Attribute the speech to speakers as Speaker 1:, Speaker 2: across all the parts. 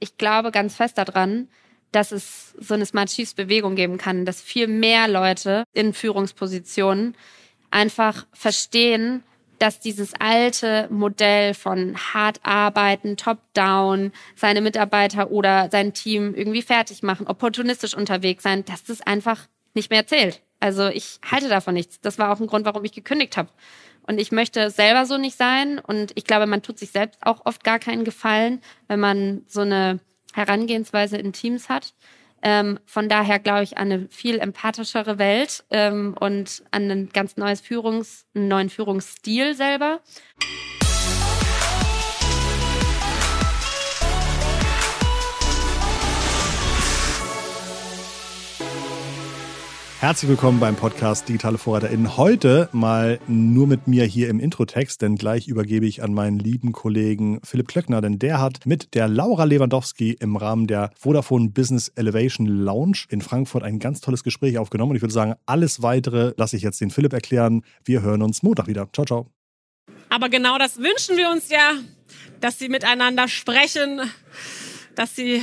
Speaker 1: ich glaube ganz fest daran, dass es so eine Smart Chiefs Bewegung geben kann, dass viel mehr Leute in Führungspositionen einfach verstehen, dass dieses alte Modell von hart arbeiten, top-down, seine Mitarbeiter oder sein Team irgendwie fertig machen, opportunistisch unterwegs sein, dass das einfach nicht mehr zählt. Also ich halte davon nichts. Das war auch ein Grund, warum ich gekündigt habe. Und ich möchte selber so nicht sein. Und ich glaube, man tut sich selbst auch oft gar keinen Gefallen, wenn man so eine Herangehensweise in Teams hat. Ähm, von daher glaube ich an eine viel empathischere Welt ähm, und an ein ganz neues Führungs, einen neuen Führungsstil selber.
Speaker 2: Herzlich willkommen beim Podcast Digitale VorreiterInnen. Heute mal nur mit mir hier im Introtext, denn gleich übergebe ich an meinen lieben Kollegen Philipp Klöckner, denn der hat mit der Laura Lewandowski im Rahmen der Vodafone Business Elevation Lounge in Frankfurt ein ganz tolles Gespräch aufgenommen. Und ich würde sagen, alles weitere lasse ich jetzt den Philipp erklären. Wir hören uns Montag wieder. Ciao, ciao.
Speaker 3: Aber genau das wünschen wir uns ja, dass sie miteinander sprechen, dass sie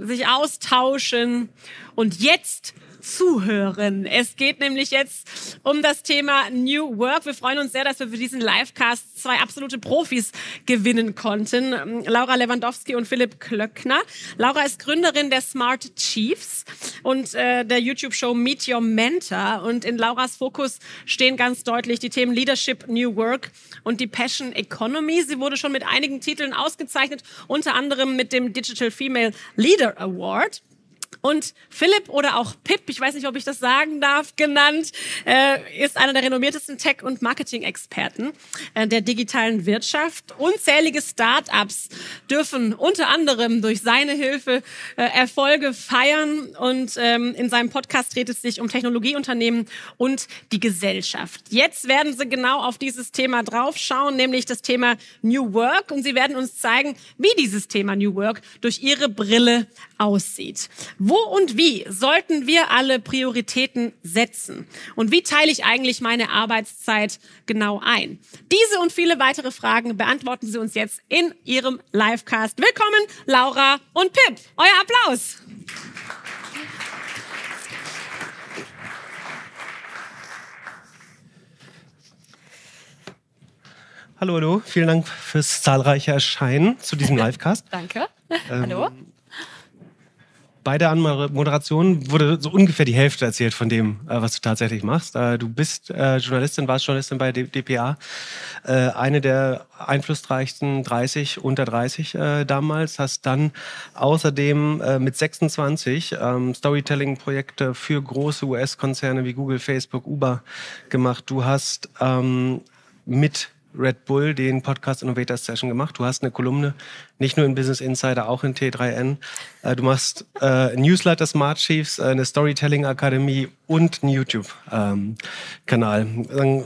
Speaker 3: sich austauschen. Und jetzt zuhören. Es geht nämlich jetzt um das Thema New Work. Wir freuen uns sehr, dass wir für diesen Livecast zwei absolute Profis gewinnen konnten. Laura Lewandowski und Philipp Klöckner. Laura ist Gründerin der Smart Chiefs und äh, der YouTube-Show Meet Your Mentor. Und in Lauras Fokus stehen ganz deutlich die Themen Leadership, New Work und die Passion Economy. Sie wurde schon mit einigen Titeln ausgezeichnet, unter anderem mit dem Digital Female Leader Award. Und Philipp oder auch Pip, ich weiß nicht, ob ich das sagen darf, genannt, äh, ist einer der renommiertesten Tech- und Marketing-Experten äh, der digitalen Wirtschaft. Unzählige Start-ups dürfen unter anderem durch seine Hilfe äh, Erfolge feiern. Und ähm, in seinem Podcast dreht es sich um Technologieunternehmen und die Gesellschaft. Jetzt werden sie genau auf dieses Thema draufschauen, nämlich das Thema New Work. Und sie werden uns zeigen, wie dieses Thema New Work durch ihre Brille aussieht. Wo und wie sollten wir alle Prioritäten setzen? Und wie teile ich eigentlich meine Arbeitszeit genau ein? Diese und viele weitere Fragen beantworten Sie uns jetzt in Ihrem Livecast. Willkommen, Laura und Pip. Euer Applaus.
Speaker 4: Hallo, hallo. Vielen Dank fürs zahlreiche Erscheinen zu diesem Livecast.
Speaker 1: Danke. Ähm, hallo
Speaker 4: bei der Moderation wurde so ungefähr die Hälfte erzählt von dem, äh, was du tatsächlich machst. Äh, du bist äh, Journalistin, warst Journalistin bei dpa, eine der einflussreichsten 30, unter 30 damals, hast dann außerdem mit 26 ähm, Storytelling-Projekte für große US-Konzerne wie Google, Facebook, Uber gemacht. Du hast ähm, mit Red Bull den Podcast Innovator Session gemacht. Du hast eine Kolumne, nicht nur in Business Insider, auch in T3N. Äh, du machst äh, Newsletter Smart Chiefs, äh, eine Storytelling Akademie und einen YouTube-Kanal. Ähm,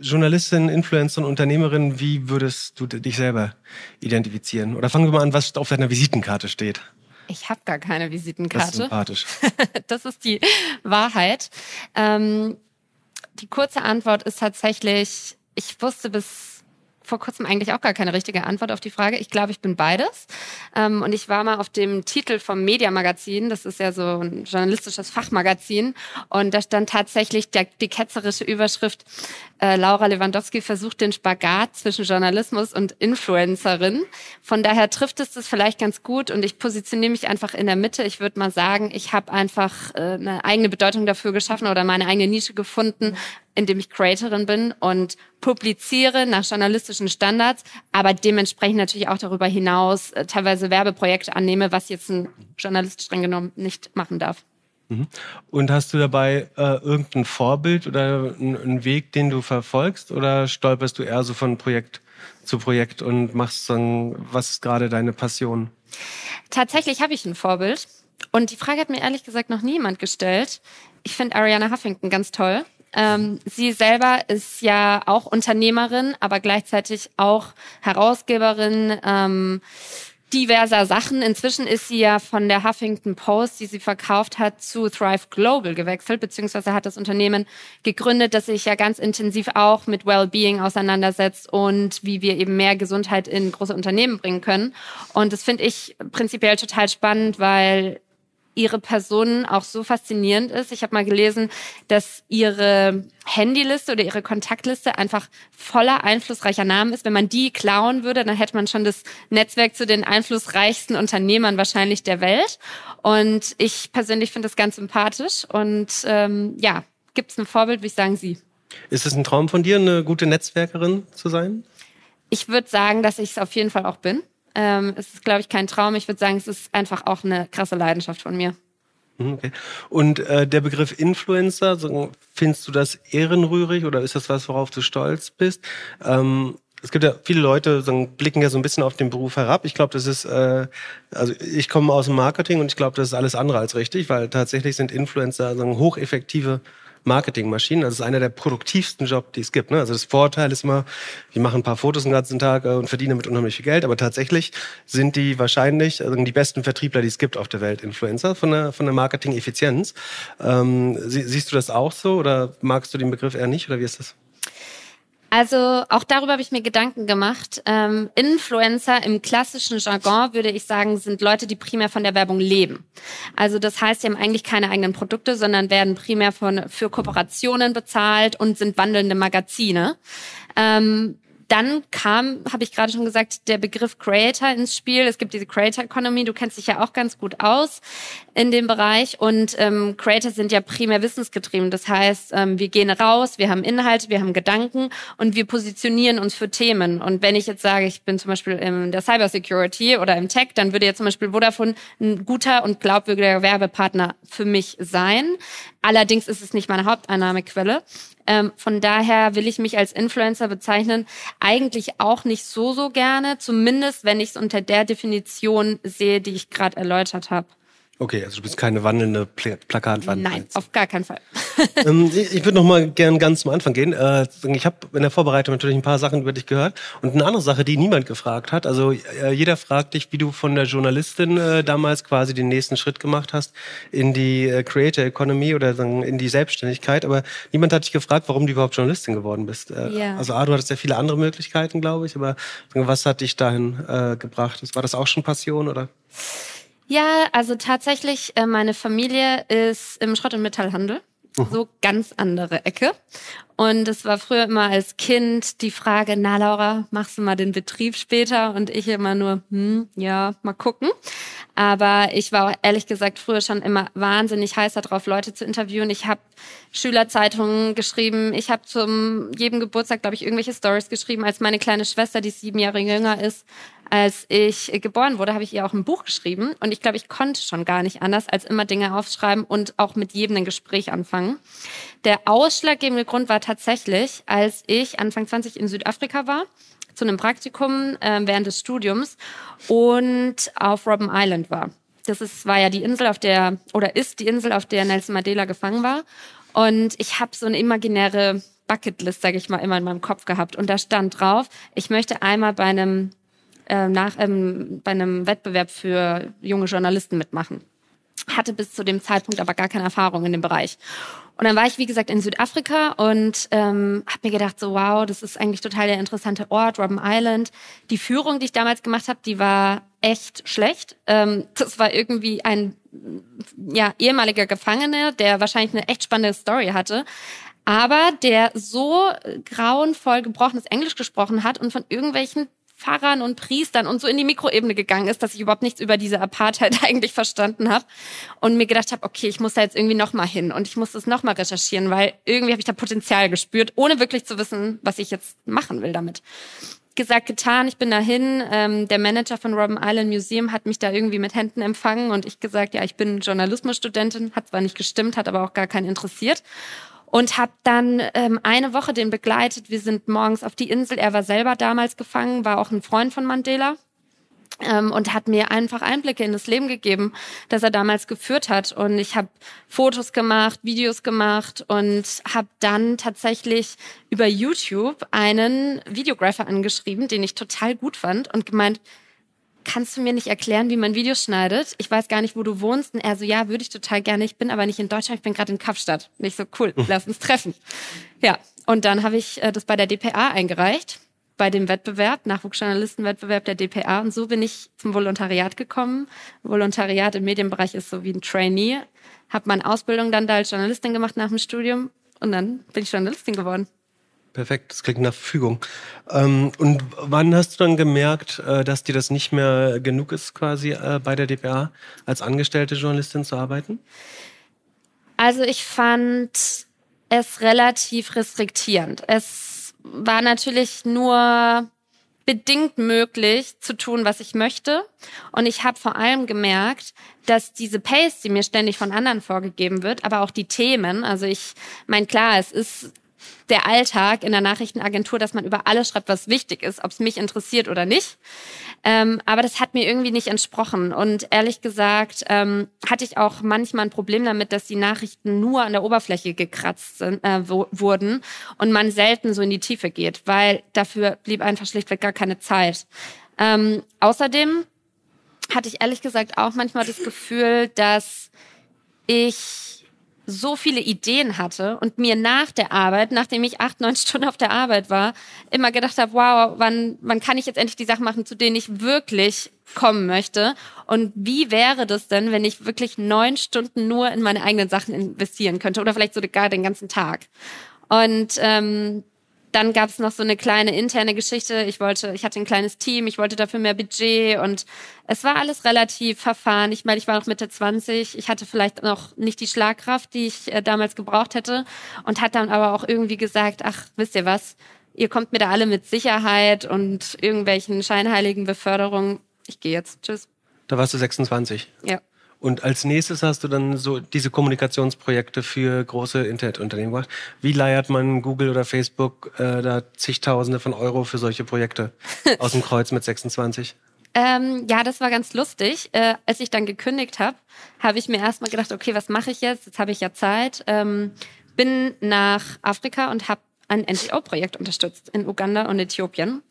Speaker 4: Journalistin, Influencer und Unternehmerin, wie würdest du dich selber identifizieren? Oder fangen wir mal an, was auf deiner Visitenkarte steht.
Speaker 1: Ich habe gar keine Visitenkarte. Das ist
Speaker 4: sympathisch.
Speaker 1: das ist die Wahrheit. Ähm, die kurze Antwort ist tatsächlich ich wusste bis vor kurzem eigentlich auch gar keine richtige Antwort auf die Frage. Ich glaube, ich bin beides. Ähm, und ich war mal auf dem Titel vom Media Magazin. Das ist ja so ein journalistisches Fachmagazin. Und da stand tatsächlich der, die ketzerische Überschrift, äh, Laura Lewandowski versucht den Spagat zwischen Journalismus und Influencerin. Von daher trifft es das vielleicht ganz gut. Und ich positioniere mich einfach in der Mitte. Ich würde mal sagen, ich habe einfach äh, eine eigene Bedeutung dafür geschaffen oder meine eigene Nische gefunden, indem ich Creatorin bin und publiziere nach journalistischen Standards, aber dementsprechend natürlich auch darüber hinaus äh, teilweise Werbeprojekte annehme, was jetzt ein Journalist streng genommen nicht machen darf.
Speaker 4: Mhm. Und hast du dabei äh, irgendein Vorbild oder einen Weg, den du verfolgst, oder stolperst du eher so von Projekt zu Projekt und machst dann, was ist gerade deine Passion?
Speaker 1: Tatsächlich habe ich ein Vorbild. Und die Frage hat mir ehrlich gesagt noch niemand gestellt. Ich finde Ariana Huffington ganz toll. Ähm, sie selber ist ja auch Unternehmerin, aber gleichzeitig auch Herausgeberin, ähm, diverser Sachen. Inzwischen ist sie ja von der Huffington Post, die sie verkauft hat, zu Thrive Global gewechselt, beziehungsweise hat das Unternehmen gegründet, das sich ja ganz intensiv auch mit Wellbeing auseinandersetzt und wie wir eben mehr Gesundheit in große Unternehmen bringen können. Und das finde ich prinzipiell total spannend, weil ihre Person auch so faszinierend ist. Ich habe mal gelesen, dass ihre Handyliste oder ihre Kontaktliste einfach voller einflussreicher Namen ist. Wenn man die klauen würde, dann hätte man schon das Netzwerk zu den einflussreichsten Unternehmern wahrscheinlich der Welt. Und ich persönlich finde das ganz sympathisch. Und ähm, ja, gibt es ein Vorbild, wie ich sagen Sie.
Speaker 4: Ist es ein Traum von dir, eine gute Netzwerkerin zu sein?
Speaker 1: Ich würde sagen, dass ich es auf jeden Fall auch bin. Ähm, es ist, glaube ich, kein Traum. Ich würde sagen, es ist einfach auch eine krasse Leidenschaft von mir.
Speaker 4: Mhm, okay. Und äh, der Begriff Influencer, so, findest du das ehrenrührig oder ist das was, worauf du stolz bist? Ähm, es gibt ja viele Leute, so, blicken ja so ein bisschen auf den Beruf herab. Ich glaube, das ist, äh, also ich komme aus dem Marketing und ich glaube, das ist alles andere als richtig, weil tatsächlich sind Influencer so, hocheffektive Marketingmaschinen. Das ist einer der produktivsten Jobs, die es gibt. Ne? Also das Vorteil ist immer, die machen ein paar Fotos den ganzen Tag äh, und verdienen damit unheimlich viel Geld. Aber tatsächlich sind die wahrscheinlich also die besten Vertriebler, die es gibt auf der Welt, Influencer von der, von der Marketing-Effizienz. Ähm, siehst du das auch so oder magst du den Begriff eher nicht oder wie ist das?
Speaker 1: Also auch darüber habe ich mir Gedanken gemacht. Ähm, Influencer im klassischen Jargon würde ich sagen, sind Leute, die primär von der Werbung leben. Also das heißt, sie haben eigentlich keine eigenen Produkte, sondern werden primär von für Kooperationen bezahlt und sind wandelnde Magazine. Ähm, dann kam, habe ich gerade schon gesagt, der Begriff Creator ins Spiel. Es gibt diese Creator Economy. Du kennst dich ja auch ganz gut aus in dem Bereich. Und ähm, Creator sind ja primär wissensgetrieben. Das heißt, ähm, wir gehen raus, wir haben Inhalte, wir haben Gedanken und wir positionieren uns für Themen. Und wenn ich jetzt sage, ich bin zum Beispiel in der Cybersecurity oder im Tech, dann würde jetzt zum Beispiel Vodafone ein guter und glaubwürdiger Werbepartner für mich sein. Allerdings ist es nicht meine Haupteinnahmequelle. Ähm, von daher will ich mich als Influencer bezeichnen. Eigentlich auch nicht so, so gerne. Zumindest, wenn ich es unter der Definition sehe, die ich gerade erläutert habe.
Speaker 4: Okay, also du bist keine wandelnde Pl Plakatwand.
Speaker 1: Nein, auf gar keinen Fall.
Speaker 4: ähm, ich würde noch mal gern ganz zum Anfang gehen. Äh, ich habe in der Vorbereitung natürlich ein paar Sachen über dich gehört und eine andere Sache, die niemand gefragt hat. Also äh, jeder fragt dich, wie du von der Journalistin äh, damals quasi den nächsten Schritt gemacht hast in die äh, Creator Economy oder in die Selbstständigkeit. Aber niemand hat dich gefragt, warum du überhaupt Journalistin geworden bist. Äh, ja. Also A, du hattest ja viele andere Möglichkeiten, glaube ich. Aber was hat dich dahin äh, gebracht? War das auch schon Passion oder?
Speaker 1: Ja, also tatsächlich, äh, meine Familie ist im Schrott- und Metallhandel. Mhm. So ganz andere Ecke. Und es war früher immer als Kind die Frage, na Laura, machst du mal den Betrieb später? Und ich immer nur, hm, ja, mal gucken. Aber ich war ehrlich gesagt früher schon immer wahnsinnig heiß darauf, Leute zu interviewen. Ich habe Schülerzeitungen geschrieben. Ich habe zum jedem Geburtstag, glaube ich, irgendwelche Stories geschrieben. Als meine kleine Schwester, die sieben Jahre jünger ist, als ich geboren wurde, habe ich ihr auch ein Buch geschrieben. Und ich glaube, ich konnte schon gar nicht anders, als immer Dinge aufschreiben und auch mit jedem ein Gespräch anfangen. Der ausschlaggebende Grund war tatsächlich, als ich Anfang 20 in Südafrika war zu einem Praktikum äh, während des Studiums und auf Robben Island war. Das ist, war ja die Insel, auf der, oder ist die Insel, auf der Nelson Mandela gefangen war. Und ich habe so eine imaginäre Bucketlist, sage ich mal, immer in meinem Kopf gehabt. Und da stand drauf, ich möchte einmal bei einem, äh, nach, ähm, bei einem Wettbewerb für junge Journalisten mitmachen. Hatte bis zu dem Zeitpunkt aber gar keine Erfahrung in dem Bereich. Und dann war ich, wie gesagt, in Südafrika und ähm, habe mir gedacht, so wow, das ist eigentlich total der interessante Ort, Robben Island. Die Führung, die ich damals gemacht habe, die war echt schlecht. Ähm, das war irgendwie ein ja, ehemaliger Gefangener, der wahrscheinlich eine echt spannende Story hatte, aber der so grauenvoll gebrochenes Englisch gesprochen hat und von irgendwelchen Pfarrern und Priestern und so in die Mikroebene gegangen ist, dass ich überhaupt nichts über diese Apartheid eigentlich verstanden habe und mir gedacht habe, okay, ich muss da jetzt irgendwie noch mal hin und ich muss das noch mal recherchieren, weil irgendwie habe ich da Potenzial gespürt, ohne wirklich zu wissen, was ich jetzt machen will damit. Gesagt, getan, ich bin dahin. Ähm, der Manager von Robben Island Museum hat mich da irgendwie mit Händen empfangen und ich gesagt, ja, ich bin Journalismusstudentin, hat zwar nicht gestimmt, hat aber auch gar keinen interessiert und habe dann ähm, eine Woche den begleitet. Wir sind morgens auf die Insel. Er war selber damals gefangen, war auch ein Freund von Mandela. Ähm, und hat mir einfach Einblicke in das Leben gegeben, das er damals geführt hat. Und ich habe Fotos gemacht, Videos gemacht und habe dann tatsächlich über YouTube einen Videographer angeschrieben, den ich total gut fand und gemeint, kannst du mir nicht erklären, wie man Videos schneidet? Ich weiß gar nicht, wo du wohnst. Und er so, ja, würde ich total gerne. Ich bin aber nicht in Deutschland, ich bin gerade in Kapstadt. Und ich so, cool, lass uns treffen. Ja, und dann habe ich äh, das bei der DPA eingereicht, bei dem Wettbewerb, Nachwuchsjournalistenwettbewerb der DPA. Und so bin ich zum Volontariat gekommen. Volontariat im Medienbereich ist so wie ein Trainee. Habe meine Ausbildung dann da als Journalistin gemacht nach dem Studium. Und dann bin ich Journalistin geworden.
Speaker 4: Perfekt, das klingt nach Verfügung. Ähm, und wann hast du dann gemerkt, äh, dass dir das nicht mehr genug ist, quasi äh, bei der DPA als angestellte Journalistin zu arbeiten?
Speaker 1: Also ich fand es relativ restriktierend. Es war natürlich nur bedingt möglich zu tun, was ich möchte. Und ich habe vor allem gemerkt, dass diese Pace, die mir ständig von anderen vorgegeben wird, aber auch die Themen, also ich meine, klar, es ist der Alltag in der Nachrichtenagentur, dass man über alles schreibt, was wichtig ist, ob es mich interessiert oder nicht. Ähm, aber das hat mir irgendwie nicht entsprochen. Und ehrlich gesagt ähm, hatte ich auch manchmal ein Problem damit, dass die Nachrichten nur an der Oberfläche gekratzt sind, äh, wurden und man selten so in die Tiefe geht, weil dafür blieb einfach schlichtweg gar keine Zeit. Ähm, außerdem hatte ich ehrlich gesagt auch manchmal das Gefühl, dass ich so viele Ideen hatte und mir nach der Arbeit, nachdem ich acht, neun Stunden auf der Arbeit war, immer gedacht habe, wow, wann, wann kann ich jetzt endlich die Sachen machen, zu denen ich wirklich kommen möchte? Und wie wäre das denn, wenn ich wirklich neun Stunden nur in meine eigenen Sachen investieren könnte oder vielleicht sogar den ganzen Tag? Und ähm, dann gab es noch so eine kleine interne Geschichte. Ich wollte, ich hatte ein kleines Team, ich wollte dafür mehr Budget und es war alles relativ verfahren. Ich meine, ich war noch Mitte 20, ich hatte vielleicht noch nicht die Schlagkraft, die ich äh, damals gebraucht hätte und hat dann aber auch irgendwie gesagt, ach, wisst ihr was, ihr kommt mir da alle mit Sicherheit und irgendwelchen scheinheiligen Beförderungen. Ich gehe jetzt. Tschüss.
Speaker 4: Da warst du 26.
Speaker 1: Ja.
Speaker 4: Und als nächstes hast du dann so diese Kommunikationsprojekte für große Internetunternehmen gemacht. Wie leiert man Google oder Facebook äh, da zigtausende von Euro für solche Projekte aus dem Kreuz mit 26?
Speaker 1: Ähm, ja, das war ganz lustig. Äh, als ich dann gekündigt habe, habe ich mir erstmal gedacht, okay, was mache ich jetzt? Jetzt habe ich ja Zeit. Ähm, bin nach Afrika und habe ein NGO-Projekt unterstützt in Uganda und Äthiopien.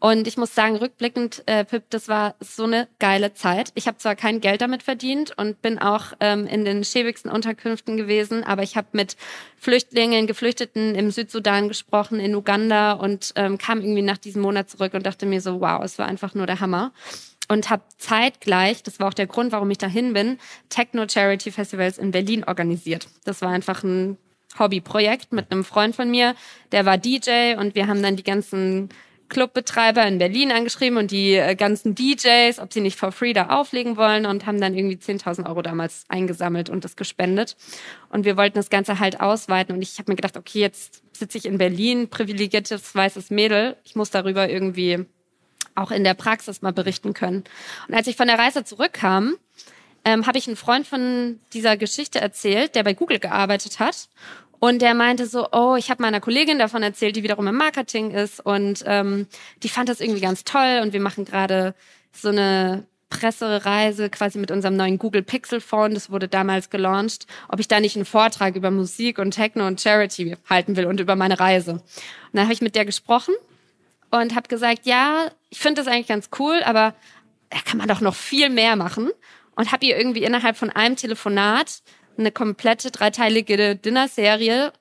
Speaker 1: Und ich muss sagen, rückblickend, äh, Pip, das war so eine geile Zeit. Ich habe zwar kein Geld damit verdient und bin auch ähm, in den schäbigsten Unterkünften gewesen, aber ich habe mit Flüchtlingen, Geflüchteten im Südsudan gesprochen, in Uganda und ähm, kam irgendwie nach diesem Monat zurück und dachte mir so, wow, es war einfach nur der Hammer und habe zeitgleich, das war auch der Grund, warum ich dahin bin, Techno Charity Festivals in Berlin organisiert. Das war einfach ein Hobbyprojekt mit einem Freund von mir, der war DJ und wir haben dann die ganzen Clubbetreiber in Berlin angeschrieben und die äh, ganzen DJs, ob sie nicht for free da auflegen wollen und haben dann irgendwie 10.000 Euro damals eingesammelt und das gespendet. Und wir wollten das Ganze halt ausweiten und ich habe mir gedacht, okay, jetzt sitze ich in Berlin, privilegiertes weißes Mädel, ich muss darüber irgendwie auch in der Praxis mal berichten können. Und als ich von der Reise zurückkam, ähm, habe ich einen Freund von dieser Geschichte erzählt, der bei Google gearbeitet hat. Und der meinte so, oh, ich habe meiner Kollegin davon erzählt, die wiederum im Marketing ist. Und ähm, die fand das irgendwie ganz toll. Und wir machen gerade so eine Pressereise quasi mit unserem neuen Google Pixel Phone. Das wurde damals gelauncht. Ob ich da nicht einen Vortrag über Musik und Techno und Charity halten will und über meine Reise. Und dann habe ich mit der gesprochen und habe gesagt, ja, ich finde das eigentlich ganz cool, aber da kann man doch noch viel mehr machen und habe ihr irgendwie innerhalb von einem Telefonat eine komplette dreiteilige Dinner-Serie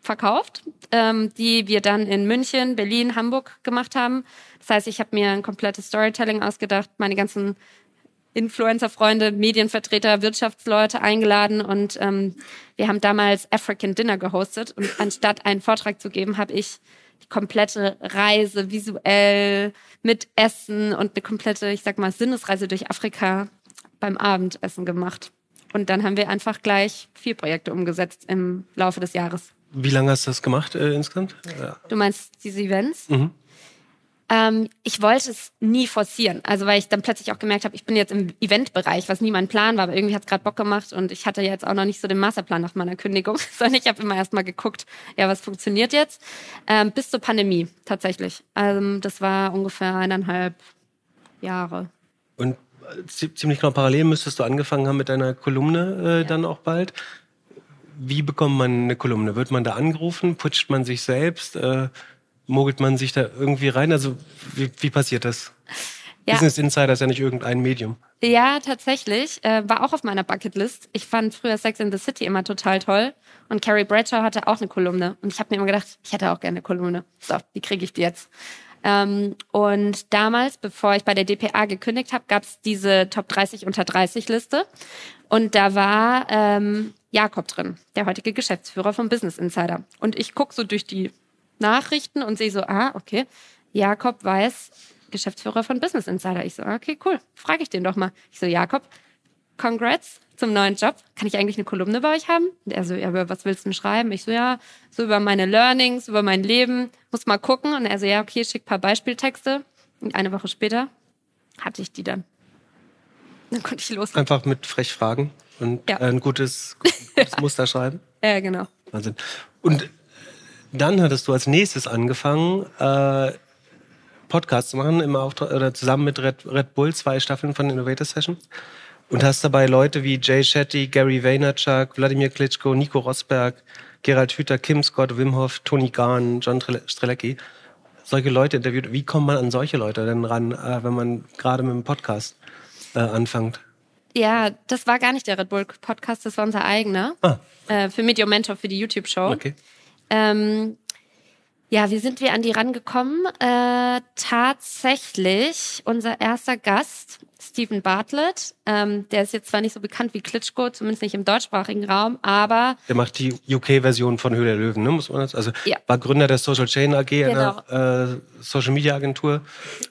Speaker 1: verkauft, ähm, die wir dann in München, Berlin, Hamburg gemacht haben. Das heißt, ich habe mir ein komplettes Storytelling ausgedacht, meine ganzen Influencer-Freunde, Medienvertreter, Wirtschaftsleute eingeladen und ähm, wir haben damals African Dinner gehostet und anstatt einen Vortrag zu geben, habe ich die komplette Reise visuell mit Essen und eine komplette, ich sag mal, Sinnesreise durch Afrika beim Abendessen gemacht. Und dann haben wir einfach gleich vier Projekte umgesetzt im Laufe des Jahres.
Speaker 4: Wie lange hast du das gemacht äh, insgesamt?
Speaker 1: Ja. Du meinst diese Events? Mhm. Ähm, ich wollte es nie forcieren. Also weil ich dann plötzlich auch gemerkt habe, ich bin jetzt im Eventbereich, was nie mein Plan war, aber irgendwie hat es gerade Bock gemacht und ich hatte jetzt auch noch nicht so den Masterplan nach meiner Kündigung, sondern ich habe immer erst mal geguckt, ja, was funktioniert jetzt? Ähm, bis zur Pandemie tatsächlich. Also das war ungefähr eineinhalb Jahre.
Speaker 4: Und ziemlich genau parallel müsstest du angefangen haben mit deiner Kolumne äh, ja. dann auch bald. Wie bekommt man eine Kolumne? Wird man da angerufen? Putscht man sich selbst? Äh, mogelt man sich da irgendwie rein? Also wie, wie passiert das?
Speaker 1: Ja.
Speaker 4: Business Insider ist ja nicht irgendein Medium.
Speaker 1: Ja, tatsächlich. Äh, war auch auf meiner Bucketlist. Ich fand früher Sex in the City immer total toll. Und Carrie Bradshaw hatte auch eine Kolumne. Und ich habe mir immer gedacht, ich hätte auch gerne eine Kolumne. So, wie kriege ich die jetzt? Ähm, und damals, bevor ich bei der DPA gekündigt habe, gab es diese Top 30 unter 30 Liste. Und da war ähm, Jakob drin, der heutige Geschäftsführer vom Business Insider. Und ich guck so durch die Nachrichten und sehe so, ah, okay, Jakob Weiß, Geschäftsführer von Business Insider. Ich so, okay, cool, frage ich den doch mal. Ich so, Jakob, congrats zum neuen Job. Kann ich eigentlich eine Kolumne bei euch haben? Und er so, ja, über was willst du denn schreiben? Ich so, ja, so über meine Learnings, über mein Leben. Muss mal gucken. Und er so, ja, okay, schick paar Beispieltexte. Und eine Woche später hatte ich die dann. Dann konnte ich los.
Speaker 4: Einfach mit frech fragen und
Speaker 1: Ja.
Speaker 4: äh, ein gutes, gutes Muster schreiben.
Speaker 1: Ja, genau.
Speaker 4: Wahnsinn. Und dann hattest du als nächstes angefangen, äh, Podcasts zu machen, im Auftrag, oder zusammen mit Red, Red Bull, zwei Staffeln von Innovator Session. Und hast dabei Leute wie Jay Shetty, Gary Vaynerchuk, Wladimir Klitschko, Nico Rosberg, Gerald Hüther, Kim Scott, Wim Hof, Tony Gahn, John Strele- Strelecki. Solche Leute interviewt. Wie kommt man an solche Leute denn ran, äh, wenn man gerade mit dem Podcast äh, anfängt?
Speaker 1: Ja, das war gar nicht der Red Bull Podcast, das war unser eigener.
Speaker 4: Ah.
Speaker 1: Äh, für Medium Mentor, für die YouTube-Show.
Speaker 4: Okay.
Speaker 1: Ähm, ja, wie sind wir an die rangekommen? Äh, tatsächlich unser erster Gast, Stephen Bartlett. Ähm, der ist jetzt zwar nicht so bekannt wie Klitschko, zumindest nicht im deutschsprachigen Raum, aber
Speaker 4: Der macht die UK-Version von Höhle der Löwen, ne? Muss man das? Also
Speaker 1: Ja.
Speaker 4: war Gründer der Social Chain AG,
Speaker 1: Genau.
Speaker 4: einer äh, Social Media Agentur.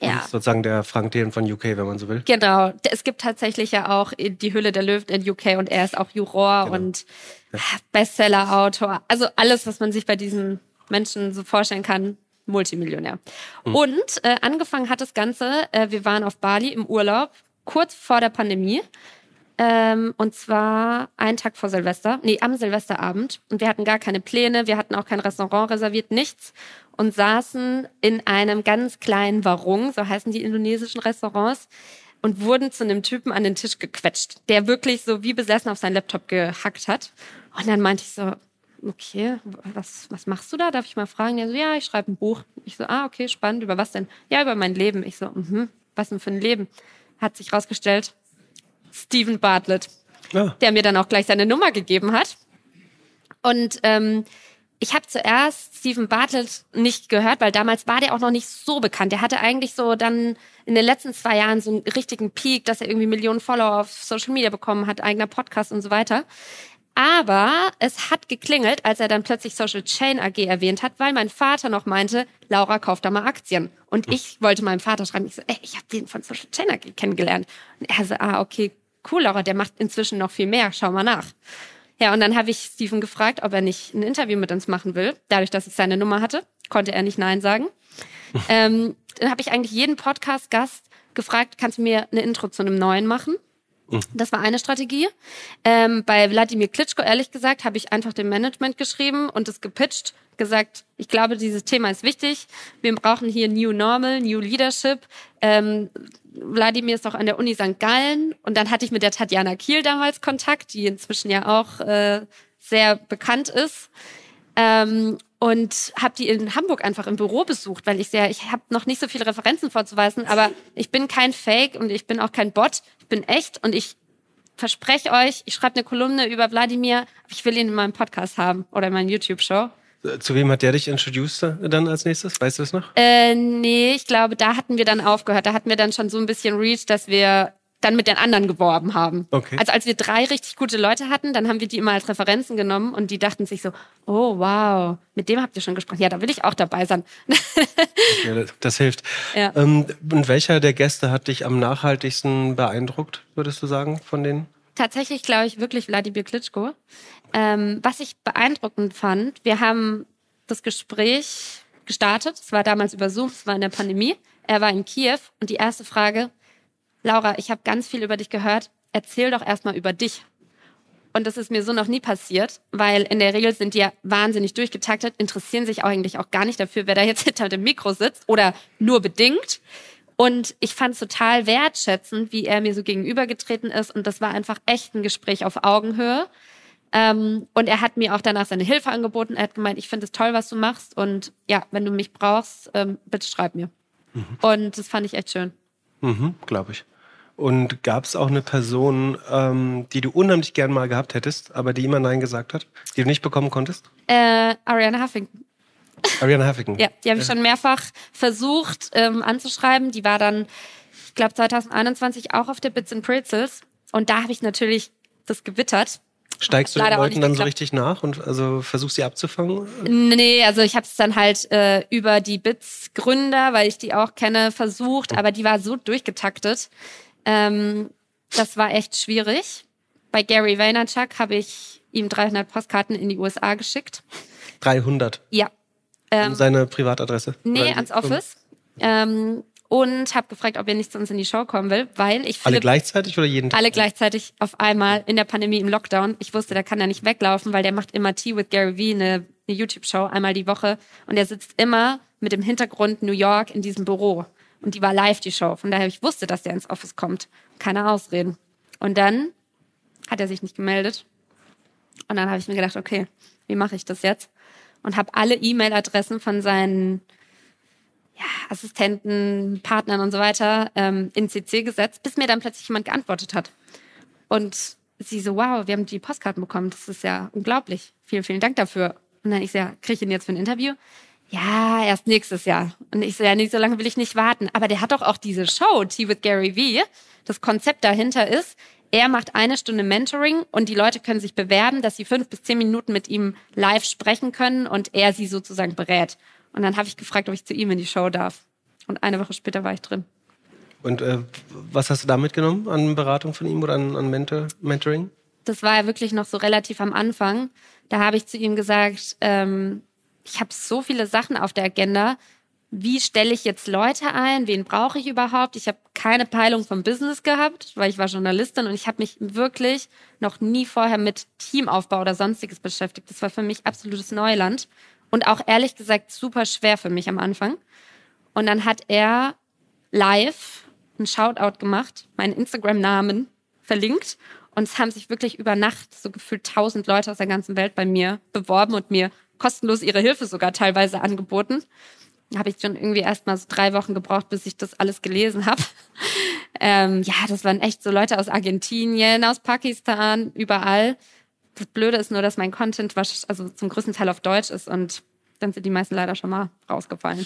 Speaker 1: Ja.
Speaker 4: Sozusagen der Frank Thelen von UK, wenn man so will.
Speaker 1: genau, es gibt tatsächlich ja auch die Hülle der Löwen in UK und er ist auch Juror
Speaker 4: Genau.
Speaker 1: und Bestseller-Autor. Also alles, was man sich bei diesen Menschen so vorstellen kann, Multimillionär.
Speaker 4: Hm.
Speaker 1: Und äh, angefangen hat das Ganze, äh, wir waren auf Bali im Urlaub, kurz vor der Pandemie. Ähm, und zwar einen Tag vor Silvester, nee, am Silvesterabend. Und wir hatten gar keine Pläne, wir hatten auch kein Restaurant reserviert, nichts. Und saßen in einem ganz kleinen Warung, so heißen die indonesischen Restaurants, und wurden zu einem Typen an den Tisch gequetscht, der wirklich so wie besessen auf seinen Laptop gehackt hat. Und dann meinte ich so, okay, was, was machst du da? Darf ich mal fragen? Der so, ja, ich schreibe ein Buch. Ich so, ah, okay, spannend. Über was denn? Ja, über mein Leben. Ich so, mhm, was denn für ein Leben? Hat sich rausgestellt, Stephen Bartlett,
Speaker 4: Ja.
Speaker 1: der mir dann auch gleich seine Nummer gegeben hat. Und ähm, ich habe zuerst Stephen Bartlett nicht gehört, weil damals war der auch noch nicht so bekannt. Der hatte eigentlich so dann in den letzten zwei Jahren so einen richtigen Peak, dass er irgendwie Millionen Follower auf Social Media bekommen hat, eigener Podcast und so weiter. Aber es hat geklingelt, als er dann plötzlich Social Chain AG erwähnt hat, weil mein Vater noch meinte, Laura kauft da mal Aktien. Und ich wollte meinem Vater schreiben, ich so, ey, ich habe den von Social Chain AG kennengelernt. Und er so, ah, okay, cool, Laura, der macht inzwischen noch viel mehr, schau mal nach. Ja, und dann habe ich Steven gefragt, ob er nicht ein Interview mit uns machen will. Dadurch, dass ich seine Nummer hatte, konnte er nicht Nein sagen. ähm, dann habe ich eigentlich jeden Podcast-Gast gefragt, kannst du mir eine Intro zu einem neuen machen? Das war eine Strategie. Ähm, bei Wladimir Klitschko, ehrlich gesagt, habe ich einfach dem Management geschrieben und es gepitcht, gesagt, ich glaube, dieses Thema ist wichtig. Wir brauchen hier New Normal, New Leadership. Ähm, Wladimir ist auch an der Uni St. Gallen und dann hatte ich mit der Tatjana Kiel damals Kontakt, die inzwischen ja auch äh, sehr bekannt ist. Ähm, und habe die in Hamburg einfach im Büro besucht, weil ich sehr, ich habe noch nicht so viele Referenzen vorzuweisen, aber ich bin kein Fake und ich bin auch kein Bot, ich bin echt und ich verspreche euch, ich schreibe eine Kolumne über Wladimir, ich will ihn in meinem Podcast haben oder in meiner YouTube-Show.
Speaker 4: Zu wem hat der dich introduced äh, dann als nächstes? Weißt du das noch?
Speaker 1: Äh, nee, ich glaube, da hatten wir dann aufgehört. Da hatten wir dann schon so ein bisschen Reach, dass wir dann mit den anderen geworben haben.
Speaker 4: Okay.
Speaker 1: Also als wir drei richtig gute Leute hatten, dann haben wir die immer als Referenzen genommen und die dachten sich so, oh wow, mit dem habt ihr schon gesprochen. Ja, da will ich auch dabei sein.
Speaker 4: Das, das hilft.
Speaker 1: Ja.
Speaker 4: Ähm, und welcher der Gäste hat dich am nachhaltigsten beeindruckt, würdest du sagen, von denen?
Speaker 1: Tatsächlich glaube ich wirklich Wladimir Klitschko. Ähm, was ich beeindruckend fand, wir haben das Gespräch gestartet. Es war damals über Zoom, es war in der Pandemie. Er war in Kiew und die erste Frage, Laura, ich habe ganz viel über dich gehört. Erzähl doch erstmal über dich. Und das ist mir so noch nie passiert, weil in der Regel sind die ja wahnsinnig durchgetaktet, interessieren sich eigentlich auch gar nicht dafür, wer da jetzt hinter dem Mikro sitzt oder nur bedingt. Und ich fand es total wertschätzend, wie er mir so gegenübergetreten ist. Und das war einfach echt ein Gespräch auf Augenhöhe. Ähm, und er hat mir auch danach seine Hilfe angeboten. Er hat gemeint, ich finde es toll, was du machst. Und ja, wenn du mich brauchst, ähm, bitte schreib mir. Und das fand ich echt schön.
Speaker 4: Mhm, glaube ich. Und gab es auch eine Person, ähm, die du unheimlich gern mal gehabt hättest, aber die immer Nein gesagt hat, die du nicht bekommen konntest?
Speaker 1: Äh, Ariana Huffington.
Speaker 4: Ariana Huffington.
Speaker 1: Ja, die habe ich schon mehrfach versucht ähm, anzuschreiben. Die war dann, ich glaube, 2021 auch auf der Bits and Pretzels. Und da habe ich natürlich das gewittert.
Speaker 4: Steigst du den Leuten dann so richtig nach und also versuchst sie abzufangen?
Speaker 1: Nee, also ich habe es dann halt äh, über die Bits-Gründer, weil ich die auch kenne, versucht, aber die war so durchgetaktet. Ähm, das war echt schwierig. Bei Gary Vaynerchuk habe ich ihm 300 Postkarten in die USA geschickt.
Speaker 4: 300.
Speaker 1: Ja.
Speaker 4: Um seine Privatadresse.
Speaker 1: Nee, ans Office. Ähm, und habe gefragt, ob er nicht zu uns in die Show kommen will, weil ich
Speaker 4: Alle
Speaker 1: Philipp
Speaker 4: gleichzeitig oder jeden Tag?
Speaker 1: alle gleichzeitig auf einmal in der Pandemie im Lockdown. Ich wusste, der kann da nicht weglaufen, weil der macht immer Tea with Gary Vee, eine, eine YouTube-Show einmal die Woche. Und er sitzt immer mit dem Hintergrund New York in diesem Büro. Und die war live, die Show. Von daher, ich wusste, dass der ins Office kommt. Keine Ausreden. Und dann hat er sich nicht gemeldet. Und dann habe ich mir gedacht, okay, wie mache ich das jetzt? Und habe alle E-Mail-Adressen von seinen ja, Assistenten, Partnern und so weiter ähm, in CC gesetzt, bis mir dann plötzlich jemand geantwortet hat. Und sie so, wow, wir haben die Postkarten bekommen. Das ist ja unglaublich. Vielen, vielen Dank dafür. Und dann ich so, ja, kriege ich ihn jetzt für ein Interview? Ja, erst nächstes Jahr. Und ich so, ja, nee, so lange will ich nicht warten. Aber der hat doch auch diese Show, Tea with Gary Vee. Das Konzept dahinter ist, er macht eine Stunde Mentoring und die Leute können sich bewerben, dass sie fünf bis zehn Minuten mit ihm live sprechen können und er sie sozusagen berät. Und dann habe ich gefragt, ob ich zu ihm in die Show darf. Und eine Woche später war ich drin.
Speaker 4: Und äh, was hast du da mitgenommen an Beratung von ihm oder an, an Mentor, Mentoring?
Speaker 1: das war ja wirklich noch so relativ am Anfang. Da habe ich zu ihm gesagt, ähm, ich habe so viele Sachen auf der Agenda. Wie stelle ich jetzt Leute ein? Wen brauche ich überhaupt? Ich habe keine Peilung vom Business gehabt, weil ich war Journalistin und ich habe mich wirklich noch nie vorher mit Teamaufbau oder sonstiges beschäftigt. Das war für mich absolutes Neuland und auch ehrlich gesagt super schwer für mich am Anfang. Und dann hat er live einen Shoutout gemacht, meinen Instagram-Namen verlinkt und es haben sich wirklich über Nacht so gefühlt tausend Leute aus der ganzen Welt bei mir beworben und mir kostenlos ihre Hilfe sogar teilweise angeboten. Habe ich schon irgendwie erst mal so drei Wochen gebraucht, bis ich das alles gelesen habe. Ähm, ja, das waren echt so Leute aus Argentinien, aus Pakistan, überall. Das Blöde ist nur, dass mein Content wasch- also zum größten Teil auf Deutsch ist und dann sind die meisten leider schon mal rausgefallen.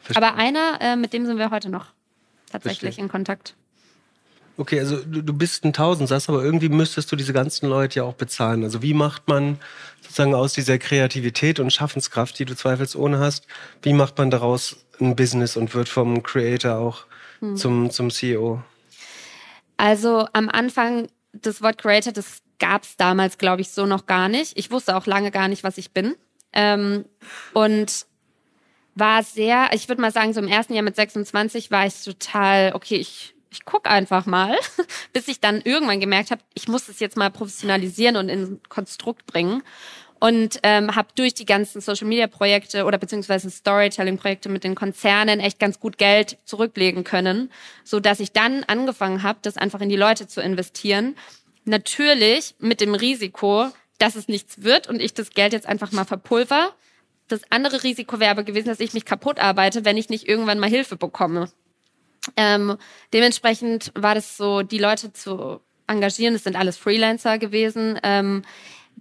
Speaker 4: Verstehe.
Speaker 1: Aber einer, äh, mit dem sind wir heute noch tatsächlich
Speaker 4: Verstehe.
Speaker 1: in Kontakt.
Speaker 4: Okay, also du, du bist ein Tausendsasser, aber irgendwie müsstest du diese ganzen Leute ja auch bezahlen. Also wie macht man sozusagen aus dieser Kreativität und Schaffenskraft, die du zweifelsohne hast, wie macht man daraus ein Business und wird vom Creator auch zum, zum E CEO?
Speaker 1: Also am Anfang das Wort Creator, das gab es damals, glaube ich, so noch gar nicht. Ich wusste auch lange gar nicht, was ich bin. Ähm, und war sehr, ich würde mal sagen, so im ersten Jahr mit 26 war ich total, okay, ich, ich guck einfach mal, bis ich dann irgendwann gemerkt habe, ich muss es jetzt mal professionalisieren und in Konstrukt bringen. Und ähm, habe durch die ganzen Social-Media-Projekte oder beziehungsweise Storytelling-Projekte mit den Konzernen echt ganz gut Geld zurücklegen können, so dass ich dann angefangen habe, das einfach in die Leute zu investieren. Natürlich mit dem Risiko, dass es nichts wird und ich das Geld jetzt einfach mal verpulver. Das andere Risiko wäre aber gewesen, dass ich mich kaputt arbeite, wenn ich nicht irgendwann mal Hilfe bekomme. Ähm, dementsprechend war das so, die Leute zu engagieren, das sind alles Freelancer gewesen, ähm,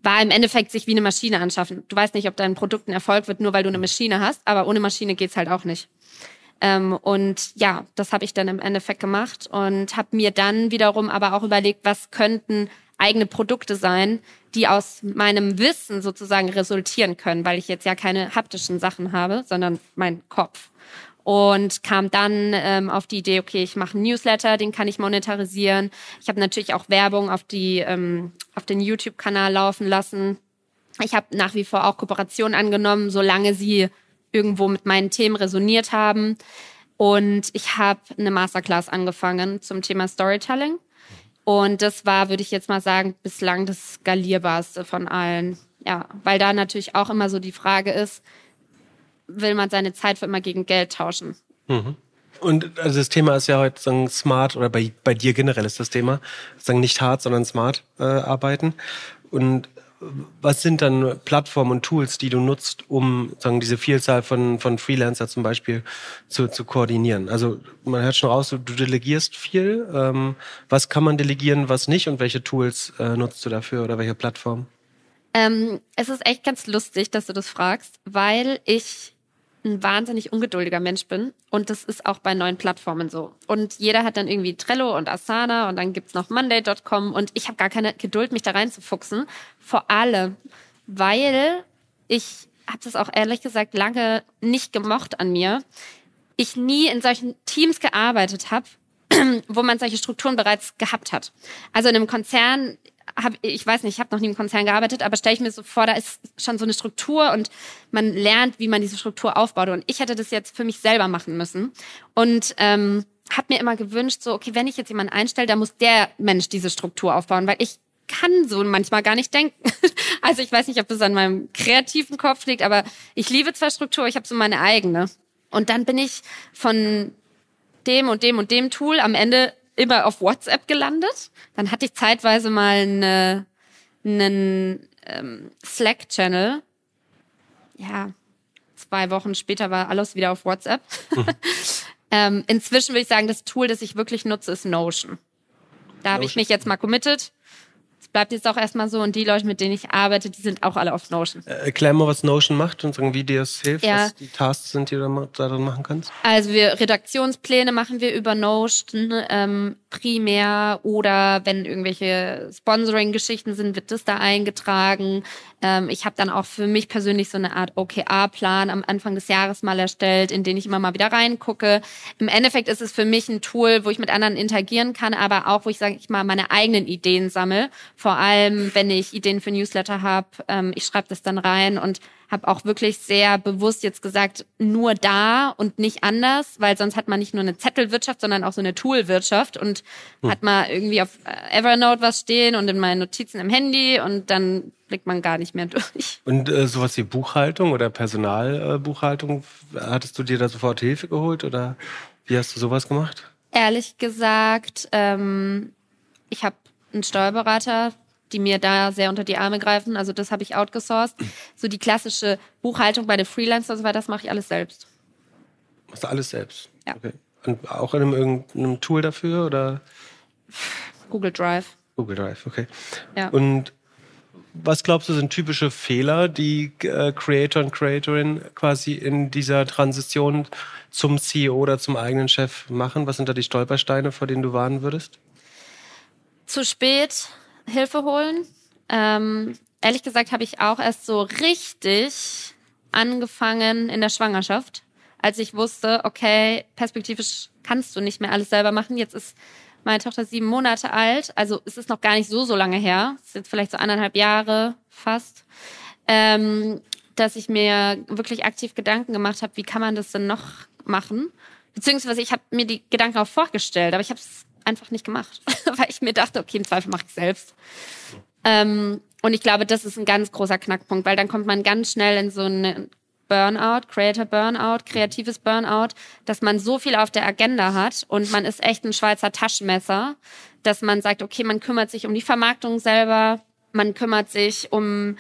Speaker 1: war im Endeffekt sich wie eine Maschine anschaffen. Du weißt nicht, ob dein Produkt ein Erfolg wird, nur weil du eine Maschine hast, aber ohne Maschine geht's halt auch nicht. Ähm, und ja, das habe ich dann im Endeffekt gemacht und habe mir dann wiederum aber auch überlegt, was könnten eigene Produkte sein, die aus meinem Wissen sozusagen resultieren können, weil ich jetzt ja keine haptischen Sachen habe, sondern mein Kopf. Und kam dann ähm, auf die Idee, okay, ich mache einen Newsletter, den kann ich monetarisieren. Ich habe natürlich auch Werbung auf die ähm, auf den YouTube-Kanal laufen lassen. Ich habe nach wie vor auch Kooperationen angenommen, solange sie irgendwo mit meinen Themen resoniert haben. Und ich habe eine Masterclass angefangen zum Thema Storytelling. Und das war, würde ich jetzt mal sagen, bislang das skalierbarste von allen. Ja, weil da natürlich auch immer so die Frage ist, will man seine Zeit für immer gegen Geld tauschen?
Speaker 4: Und also das Thema ist ja heute sagen, smart oder bei, bei dir generell ist das Thema sagen nicht hart, sondern smart äh, arbeiten. Und was sind dann Plattformen und Tools, die du nutzt, um sagen, diese Vielzahl von, von Freelancer zum Beispiel zu, zu koordinieren? Also man hört schon raus, du, delegierst viel. Ähm, was kann man delegieren, was nicht und welche Tools äh, nutzt du dafür oder welche Plattform?
Speaker 1: Ähm, es ist echt ganz lustig, dass du das fragst, weil ich ein wahnsinnig ungeduldiger Mensch bin. Und das ist auch bei neuen Plattformen so. Und jeder hat dann irgendwie Trello und Asana und dann gibt's noch Monday.com und ich habe gar keine Geduld, mich da reinzufuchsen. Vor allem, weil ich habe das auch ehrlich gesagt lange nicht gemocht an mir. Ich nie in solchen Teams gearbeitet habe, wo man solche Strukturen bereits gehabt hat. Also in einem Konzern hab, ich weiß nicht, ich habe noch nie im Konzern gearbeitet, aber stelle ich mir so vor, da ist schon so eine Struktur und man lernt, wie man diese Struktur aufbaut. Und ich hätte das jetzt für mich selber machen müssen. Und ähm, habe mir immer gewünscht, so, okay, wenn ich jetzt jemanden einstelle, dann muss der Mensch diese Struktur aufbauen, weil ich kann so manchmal gar nicht denken. also ich weiß nicht, ob das an meinem kreativen Kopf liegt, aber ich liebe zwar Struktur, ich habe so meine eigene. Und dann bin ich von dem und dem und dem Tool am Ende immer auf WhatsApp gelandet. Dann hatte ich zeitweise mal eine, einen ähm, Slack-Channel. Ja, zwei Wochen später war alles wieder auf WhatsApp. Mhm. ähm, inzwischen würde ich sagen, das Tool, das ich wirklich nutze, ist Notion. Da habe ich mich jetzt mal committed bleibt jetzt auch erstmal so. Und die Leute, mit denen ich arbeite, die sind auch alle auf Notion.
Speaker 4: Äh, erklär mal, was Notion macht und sagen, wie dir das hilft, ja. was die Tasks sind, die du darin machen kannst.
Speaker 1: Also wir Redaktionspläne machen wir über Notion ähm, primär oder wenn irgendwelche Sponsoring-Geschichten sind, wird das da eingetragen. Ähm, ich habe dann auch für mich persönlich so eine Art OKR-Plan am Anfang des Jahres mal erstellt, in den ich immer mal wieder reingucke. Im Endeffekt ist es für mich ein Tool, wo ich mit anderen interagieren kann, aber auch, wo ich, sage ich mal, meine eigenen Ideen sammle vor allem, wenn ich Ideen für Newsletter habe, ähm, ich schreibe das dann rein und habe auch wirklich sehr bewusst jetzt gesagt, nur da und nicht anders, weil sonst hat man nicht nur eine Zettelwirtschaft, sondern auch so eine Toolwirtschaft und hm. hat mal irgendwie auf Evernote was stehen und in meinen Notizen im Handy und dann blickt man gar nicht mehr durch.
Speaker 4: Und äh, sowas wie Buchhaltung oder Personalbuchhaltung, äh, hattest du dir da sofort Hilfe geholt oder wie hast du sowas gemacht?
Speaker 1: Ehrlich gesagt, ähm, ich habe einen Steuerberater, die mir da sehr unter die Arme greifen. Also das habe ich outgesourced. So die klassische Buchhaltung bei den Freelancern, so weiter, das mache ich alles selbst.
Speaker 4: Machst du alles selbst?
Speaker 1: Ja.
Speaker 4: Okay. Und auch in einem irgendeinem Tool dafür oder?
Speaker 1: Google Drive.
Speaker 4: Google Drive, okay.
Speaker 1: Ja.
Speaker 4: Und was glaubst du, sind typische Fehler, die äh, Creator und Creatorin quasi in dieser Transition zum CEO oder zum eigenen Chef machen? Was sind da die Stolpersteine, vor denen du warnen würdest?
Speaker 1: zu spät Hilfe holen. Ähm, ehrlich gesagt habe ich auch erst so richtig angefangen in der Schwangerschaft, als ich wusste, okay, perspektivisch kannst du nicht mehr alles selber machen. Jetzt ist meine Tochter sieben Monate alt, also es ist noch gar nicht so, so lange her. Es ist jetzt vielleicht so anderthalb Jahre fast. Ähm, dass ich mir wirklich aktiv Gedanken gemacht habe, wie kann man das denn noch machen? Beziehungsweise ich habe mir die Gedanken auch vorgestellt, aber ich habe es einfach nicht gemacht, weil ich mir dachte, okay, im Zweifel mache ich selbst. Ähm, und ich glaube, das ist ein ganz großer Knackpunkt, weil dann kommt man ganz schnell in so einen Burnout, Creator Burnout, kreatives Burnout, dass man so viel auf der Agenda hat und man ist echt ein Schweizer Taschenmesser, dass man sagt, okay, man kümmert sich um die Vermarktung selber, man kümmert sich um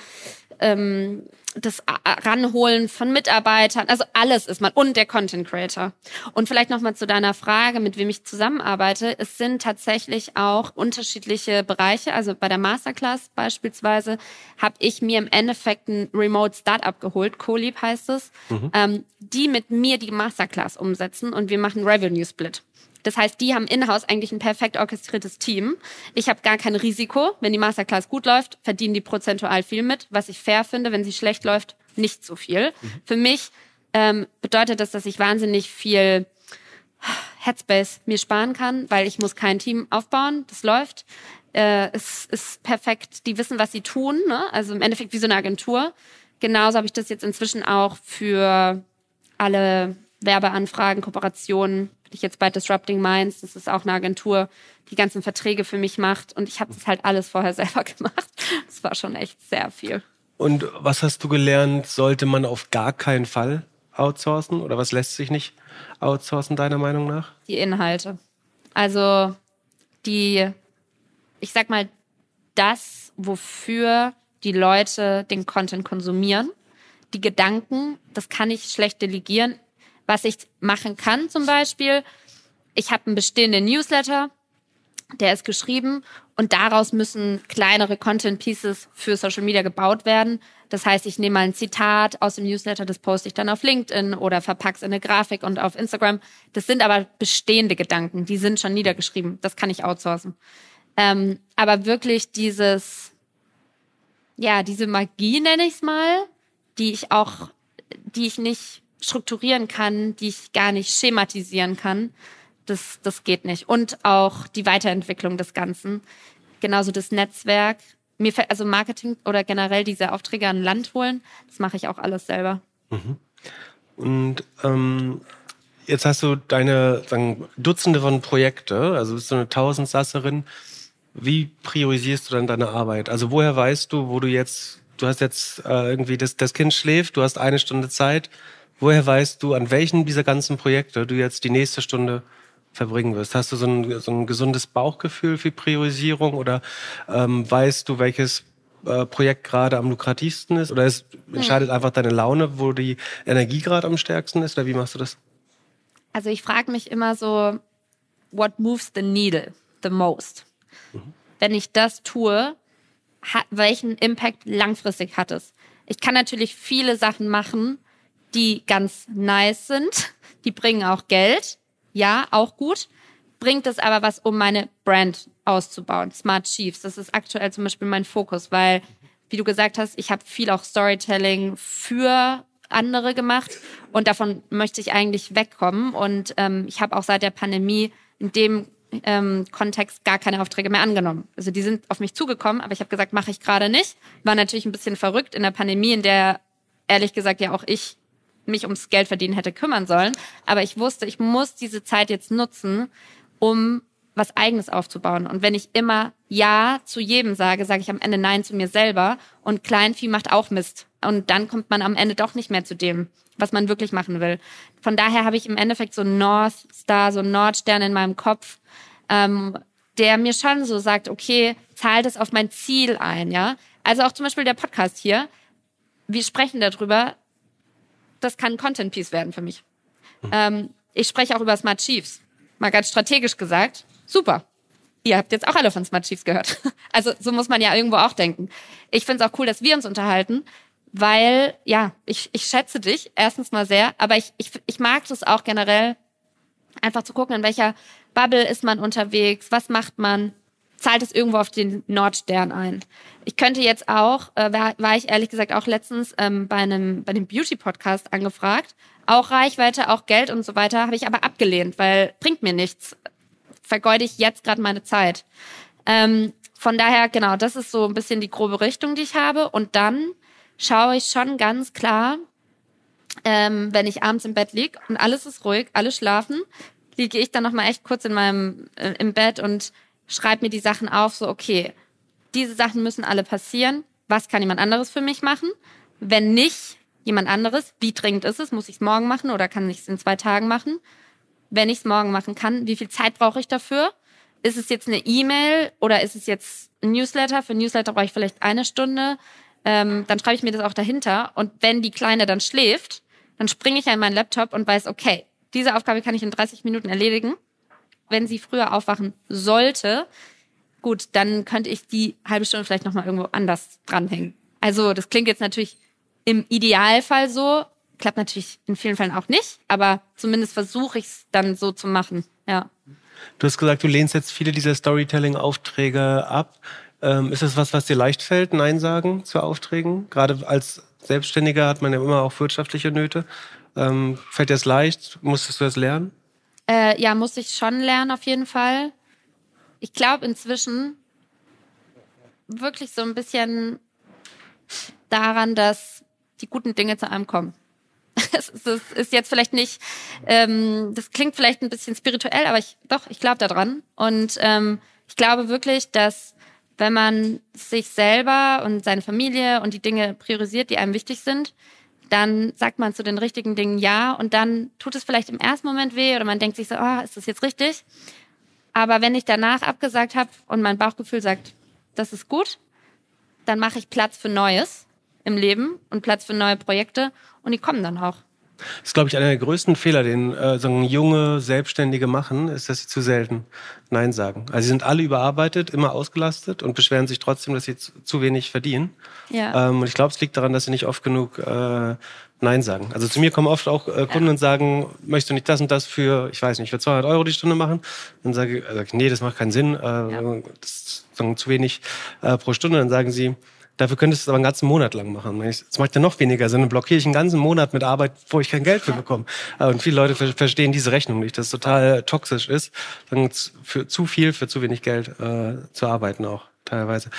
Speaker 1: ähm, das Ranholen von Mitarbeitern, also alles ist man und der Content Creator. Und vielleicht noch mal zu deiner Frage, mit wem ich zusammenarbeite. Es sind tatsächlich auch unterschiedliche Bereiche. Also bei der Masterclass beispielsweise habe ich mir im Endeffekt ein Remote Startup geholt, CoLeap heißt es, mhm. ähm, die mit mir die Masterclass umsetzen und wir machen Revenue Split. Das heißt, die haben in-house eigentlich ein perfekt orchestriertes Team. Ich habe gar kein Risiko. Wenn die Masterclass gut läuft, verdienen die prozentual viel mit. Was ich fair finde, wenn sie schlecht läuft, nicht so viel. Mhm. Für mich ähm, bedeutet das, dass ich wahnsinnig viel Headspace mir sparen kann, weil ich muss kein Team aufbauen. Das läuft. Äh, es ist perfekt. Die wissen, was sie tun. Ne? Also im Endeffekt wie so eine Agentur. Genauso habe ich das jetzt inzwischen auch für alle Werbeanfragen, Kooperationen ich jetzt bei Disrupting Minds, das ist auch eine Agentur, die ganzen Verträge für mich macht. Und ich habe das halt alles vorher selber gemacht. Das war schon echt sehr viel.
Speaker 4: Und was hast du gelernt, sollte man auf gar keinen Fall outsourcen? Oder was lässt sich nicht outsourcen, deiner Meinung nach?
Speaker 1: Die Inhalte. Also die, ich sag mal, das, wofür die Leute den Content konsumieren. Die Gedanken, das kann ich schlecht delegieren. Was ich machen kann zum Beispiel, ich habe einen bestehenden Newsletter, der ist geschrieben und daraus müssen kleinere Content Pieces für Social Media gebaut werden. Das heißt, ich nehme mal ein Zitat aus dem Newsletter, das poste ich dann auf LinkedIn oder verpack's in eine Grafik und auf Instagram. Das sind aber bestehende Gedanken, die sind schon niedergeschrieben. Das kann ich outsourcen. Ähm, aber wirklich dieses, ja, diese Magie nenne ich es mal, die ich auch, die ich nicht strukturieren kann, die ich gar nicht schematisieren kann, das, das geht nicht. Und auch die Weiterentwicklung des Ganzen. Genauso das Netzwerk. Mir fällt also Marketing oder generell diese Aufträge an Land holen, das mache ich auch alles selber.
Speaker 4: Mhm. Und ähm, jetzt hast du deine sagen, Dutzende von Projekte, also bist du eine Tausendsasserin. Wie priorisierst du dann deine Arbeit? Also woher weißt du, wo du jetzt, du hast jetzt äh, irgendwie das, das Kind schläft, du hast eine Stunde Zeit. Woher weißt du, an welchen dieser ganzen Projekte du jetzt die nächste Stunde verbringen wirst? Hast du so ein, so ein gesundes Bauchgefühl für Priorisierung oder ähm, weißt du, welches äh, Projekt gerade am lukrativsten ist? Oder es entscheidet einfach deine Laune, wo die Energie gerade am stärksten ist? Oder wie machst du das?
Speaker 1: Also ich frage mich immer so, what moves the needle the most? Mhm. Wenn ich das tue, welchen Impact langfristig hat es? Ich kann natürlich viele Sachen machen, die ganz nice sind. Die bringen auch Geld ja, auch gut. Bringt es aber was, um meine Brand auszubauen? Smart Chiefs, das ist aktuell zum Beispiel mein Fokus, weil, wie du gesagt hast, ich habe viel auch Storytelling für andere gemacht und davon möchte ich eigentlich wegkommen. Und ähm, ich habe auch seit der Pandemie in dem ähm, Kontext gar keine Aufträge mehr angenommen. Also die sind auf mich zugekommen, aber ich habe gesagt, mache ich gerade nicht. War natürlich ein bisschen verrückt in der Pandemie, in der ehrlich gesagt ja auch ich mich ums Geld verdienen hätte kümmern sollen. Aber ich wusste, ich muss diese Zeit jetzt nutzen, um was eigenes aufzubauen. Und wenn ich immer Ja zu jedem sage, sage ich am Ende Nein zu mir selber. Und Kleinvieh macht auch Mist. Und dann kommt man am Ende doch nicht mehr zu dem, was man wirklich machen will. Von daher habe ich im Endeffekt so einen North Star, so einen Nordstern in meinem Kopf, ähm, der mir schon so sagt, okay, zahlt es auf mein Ziel ein, ja. Also auch zum Beispiel der Podcast hier. Wir sprechen darüber, das kann ein Content Piece werden für mich. Ähm, ich spreche auch über Smart Chiefs. Mal ganz strategisch gesagt. Super. Ihr habt jetzt auch alle von Smart Chiefs gehört. Also so muss man ja irgendwo auch denken. Ich finde es auch cool, dass wir uns unterhalten, weil, ja, ich, ich schätze dich erstens mal sehr, aber ich, ich, ich mag das auch generell, einfach zu gucken, in welcher Bubble ist man unterwegs, was macht man, zahlt es irgendwo auf den Nordstern ein. Ich könnte jetzt auch, äh, war, war ich ehrlich gesagt auch letztens ähm, bei einem bei dem Beauty Podcast angefragt, auch Reichweite, auch Geld und so weiter, habe ich aber abgelehnt, weil bringt mir nichts. Vergeude ich jetzt gerade meine Zeit. Ähm, von daher genau, das ist so ein bisschen die grobe Richtung, die ich habe und dann schaue ich schon ganz klar, ähm, wenn ich abends im Bett lieg und alles ist ruhig, alle schlafen, liege ich dann noch mal echt kurz in meinem äh, im Bett und schreibe mir die Sachen auf, so, okay, diese Sachen müssen alle passieren. Was kann jemand anderes für mich machen? Wenn nicht jemand anderes, wie dringend ist es? Muss ich es morgen machen oder kann ich es in zwei Tagen machen? Wenn ich es morgen machen kann, wie viel Zeit brauche ich dafür? Ist es jetzt eine E-Mail oder ist es jetzt ein Newsletter? Für Newsletter brauche ich vielleicht eine Stunde. Ähm, dann schreibe ich mir das auch dahinter. Und wenn die Kleine dann schläft, dann springe ich an meinen Laptop und weiß, okay, diese Aufgabe kann ich in 30 Minuten erledigen wenn sie früher aufwachen sollte, gut, dann könnte ich die halbe Stunde vielleicht nochmal irgendwo anders dranhängen. Also das klingt jetzt natürlich im Idealfall so, klappt natürlich in vielen Fällen auch nicht, aber zumindest versuche ich es dann so zu machen. Ja.
Speaker 4: Du hast gesagt, du lehnst jetzt viele dieser Storytelling-Aufträge ab. Ähm, ist das was, was dir leicht fällt, Nein sagen zu Aufträgen? Gerade als Selbstständiger hat man ja immer auch wirtschaftliche Nöte. Ähm, fällt dir das leicht? Musstest du das lernen?
Speaker 1: Äh, ja, muss ich schon lernen auf jeden Fall. Ich glaube inzwischen wirklich so ein bisschen daran, dass die guten Dinge zu einem kommen. Das ist jetzt vielleicht nicht, ähm, das klingt vielleicht ein bisschen spirituell, aber ich doch, ich glaube daran. Und ähm, ich glaube wirklich, dass wenn man sich selber und seine Familie und die Dinge priorisiert, die einem wichtig sind, dann sagt man zu den richtigen Dingen ja und dann tut es vielleicht im ersten Moment weh oder man denkt sich so, oh, ist das jetzt richtig? Aber wenn ich danach abgesagt habe und mein Bauchgefühl sagt, das ist gut, dann mache ich Platz für Neues im Leben und Platz für neue Projekte und die kommen dann auch.
Speaker 4: Das ist, glaube ich, einer der größten Fehler, den äh, so junge Selbstständige machen, ist, dass sie zu selten Nein sagen. Also sie sind alle überarbeitet, immer ausgelastet und beschweren sich trotzdem, dass sie zu, zu wenig verdienen.
Speaker 1: Ja.
Speaker 4: Ähm, und ich glaube, es liegt daran, dass sie nicht oft genug äh, Nein sagen. Also zu mir kommen oft auch äh, Kunden
Speaker 1: Ja.
Speaker 4: und sagen, möchtest du nicht das und das für, ich weiß nicht, für 200 Euro die Stunde machen? Dann sage ich, äh, ich nee, das macht keinen Sinn, äh, das ist sagen, zu wenig äh, pro Stunde. Dann sagen sie, dafür könntest du es aber einen ganzen Monat lang machen. Dann Das macht ja noch weniger Sinn, dann blockiere ich einen ganzen Monat mit Arbeit, wo ich kein Geld für bekomme. Äh, und viele Leute ver verstehen diese Rechnung nicht, dass es total toxisch ist, z- für zu viel, für zu wenig Geld äh, zu arbeiten auch teilweise.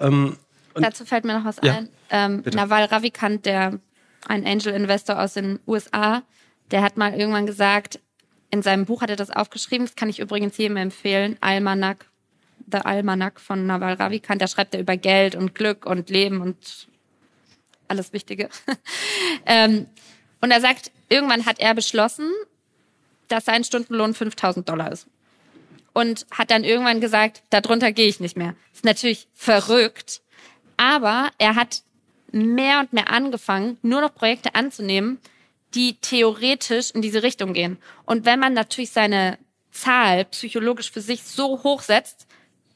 Speaker 4: Ähm,
Speaker 1: Dazu fällt mir noch was
Speaker 4: Ja,
Speaker 1: ein. Ähm. Naval Ravikant, der ein Angel Investor aus den USA, der hat mal irgendwann gesagt, in seinem Buch hat er das aufgeschrieben, das kann ich übrigens jedem empfehlen, Almanac, The Almanac von Naval Ravikant, da schreibt er über Geld und Glück und Leben und alles Wichtige. ähm, und er sagt, irgendwann hat er beschlossen, dass sein Stundenlohn 5000 Dollar ist. Und hat dann irgendwann gesagt, darunter gehe ich nicht mehr. ist natürlich verrückt, aber er hat mehr und mehr angefangen, nur noch Projekte anzunehmen, die theoretisch in diese Richtung gehen. Und wenn man natürlich seine Zahl psychologisch für sich so hoch setzt,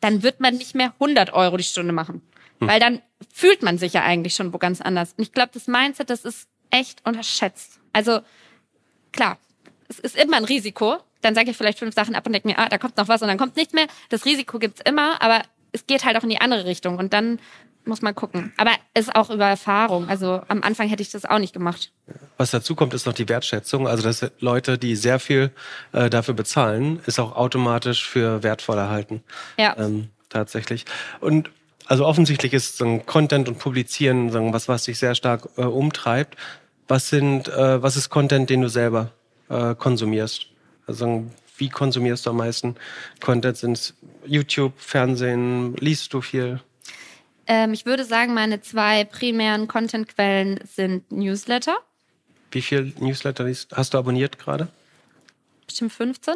Speaker 1: dann wird man nicht mehr 100 Euro die Stunde machen. Weil dann fühlt man sich ja eigentlich schon wo ganz anders. Und ich glaube, das Mindset, das ist echt unterschätzt. Also klar, es ist immer ein Risiko. Dann sage ich vielleicht fünf Sachen ab und denke mir, ah, da kommt noch was und dann kommt nichts mehr. Das Risiko gibt's immer, aber es geht halt auch in die andere Richtung und dann muss man gucken. Aber es ist auch über Erfahrung. Also am Anfang hätte ich das auch nicht gemacht.
Speaker 4: Was dazu kommt, ist noch die Wertschätzung. Also, dass Leute, die sehr viel äh, dafür bezahlen, ist auch automatisch für wertvoller halten.
Speaker 1: Ja.
Speaker 4: Ähm, tatsächlich. Und also offensichtlich ist so ein Content und Publizieren sagen, was, was dich sehr stark äh, umtreibt. Was sind, äh, was ist Content, den du selber äh, konsumierst? Also wie konsumierst du am meisten Content? Sind YouTube, Fernsehen? Liest du viel?
Speaker 1: Ähm, ich würde sagen, meine zwei primären Contentquellen sind Newsletter,
Speaker 4: Wie viel Newsletter hast du abonniert gerade?
Speaker 1: bestimmt 15.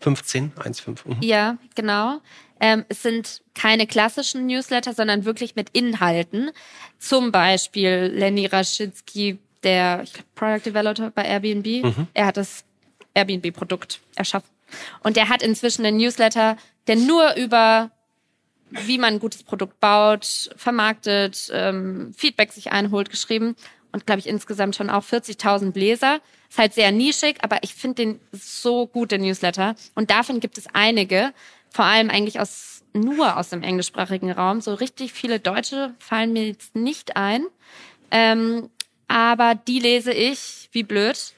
Speaker 4: 15? 1,5. Mhm.
Speaker 1: Ja, genau. Ähm, es sind keine klassischen Newsletter, sondern wirklich mit Inhalten. Zum Beispiel Lenny Raschitsky, der ich glaub, Product Developer bei Airbnb. Er hat das Airbnb-Produkt erschaffen. Und der hat inzwischen einen Newsletter, der nur über wie man ein gutes Produkt baut, vermarktet, ähm, Feedback sich einholt, geschrieben. Und glaube ich insgesamt schon auch 40.000 Leser. Ist halt sehr nischig, aber ich finde den so gut, den Newsletter. Und davon gibt es einige, vor allem eigentlich aus nur aus dem englischsprachigen Raum. So richtig viele Deutsche fallen mir jetzt nicht ein. Ähm, aber die lese ich wie blöd.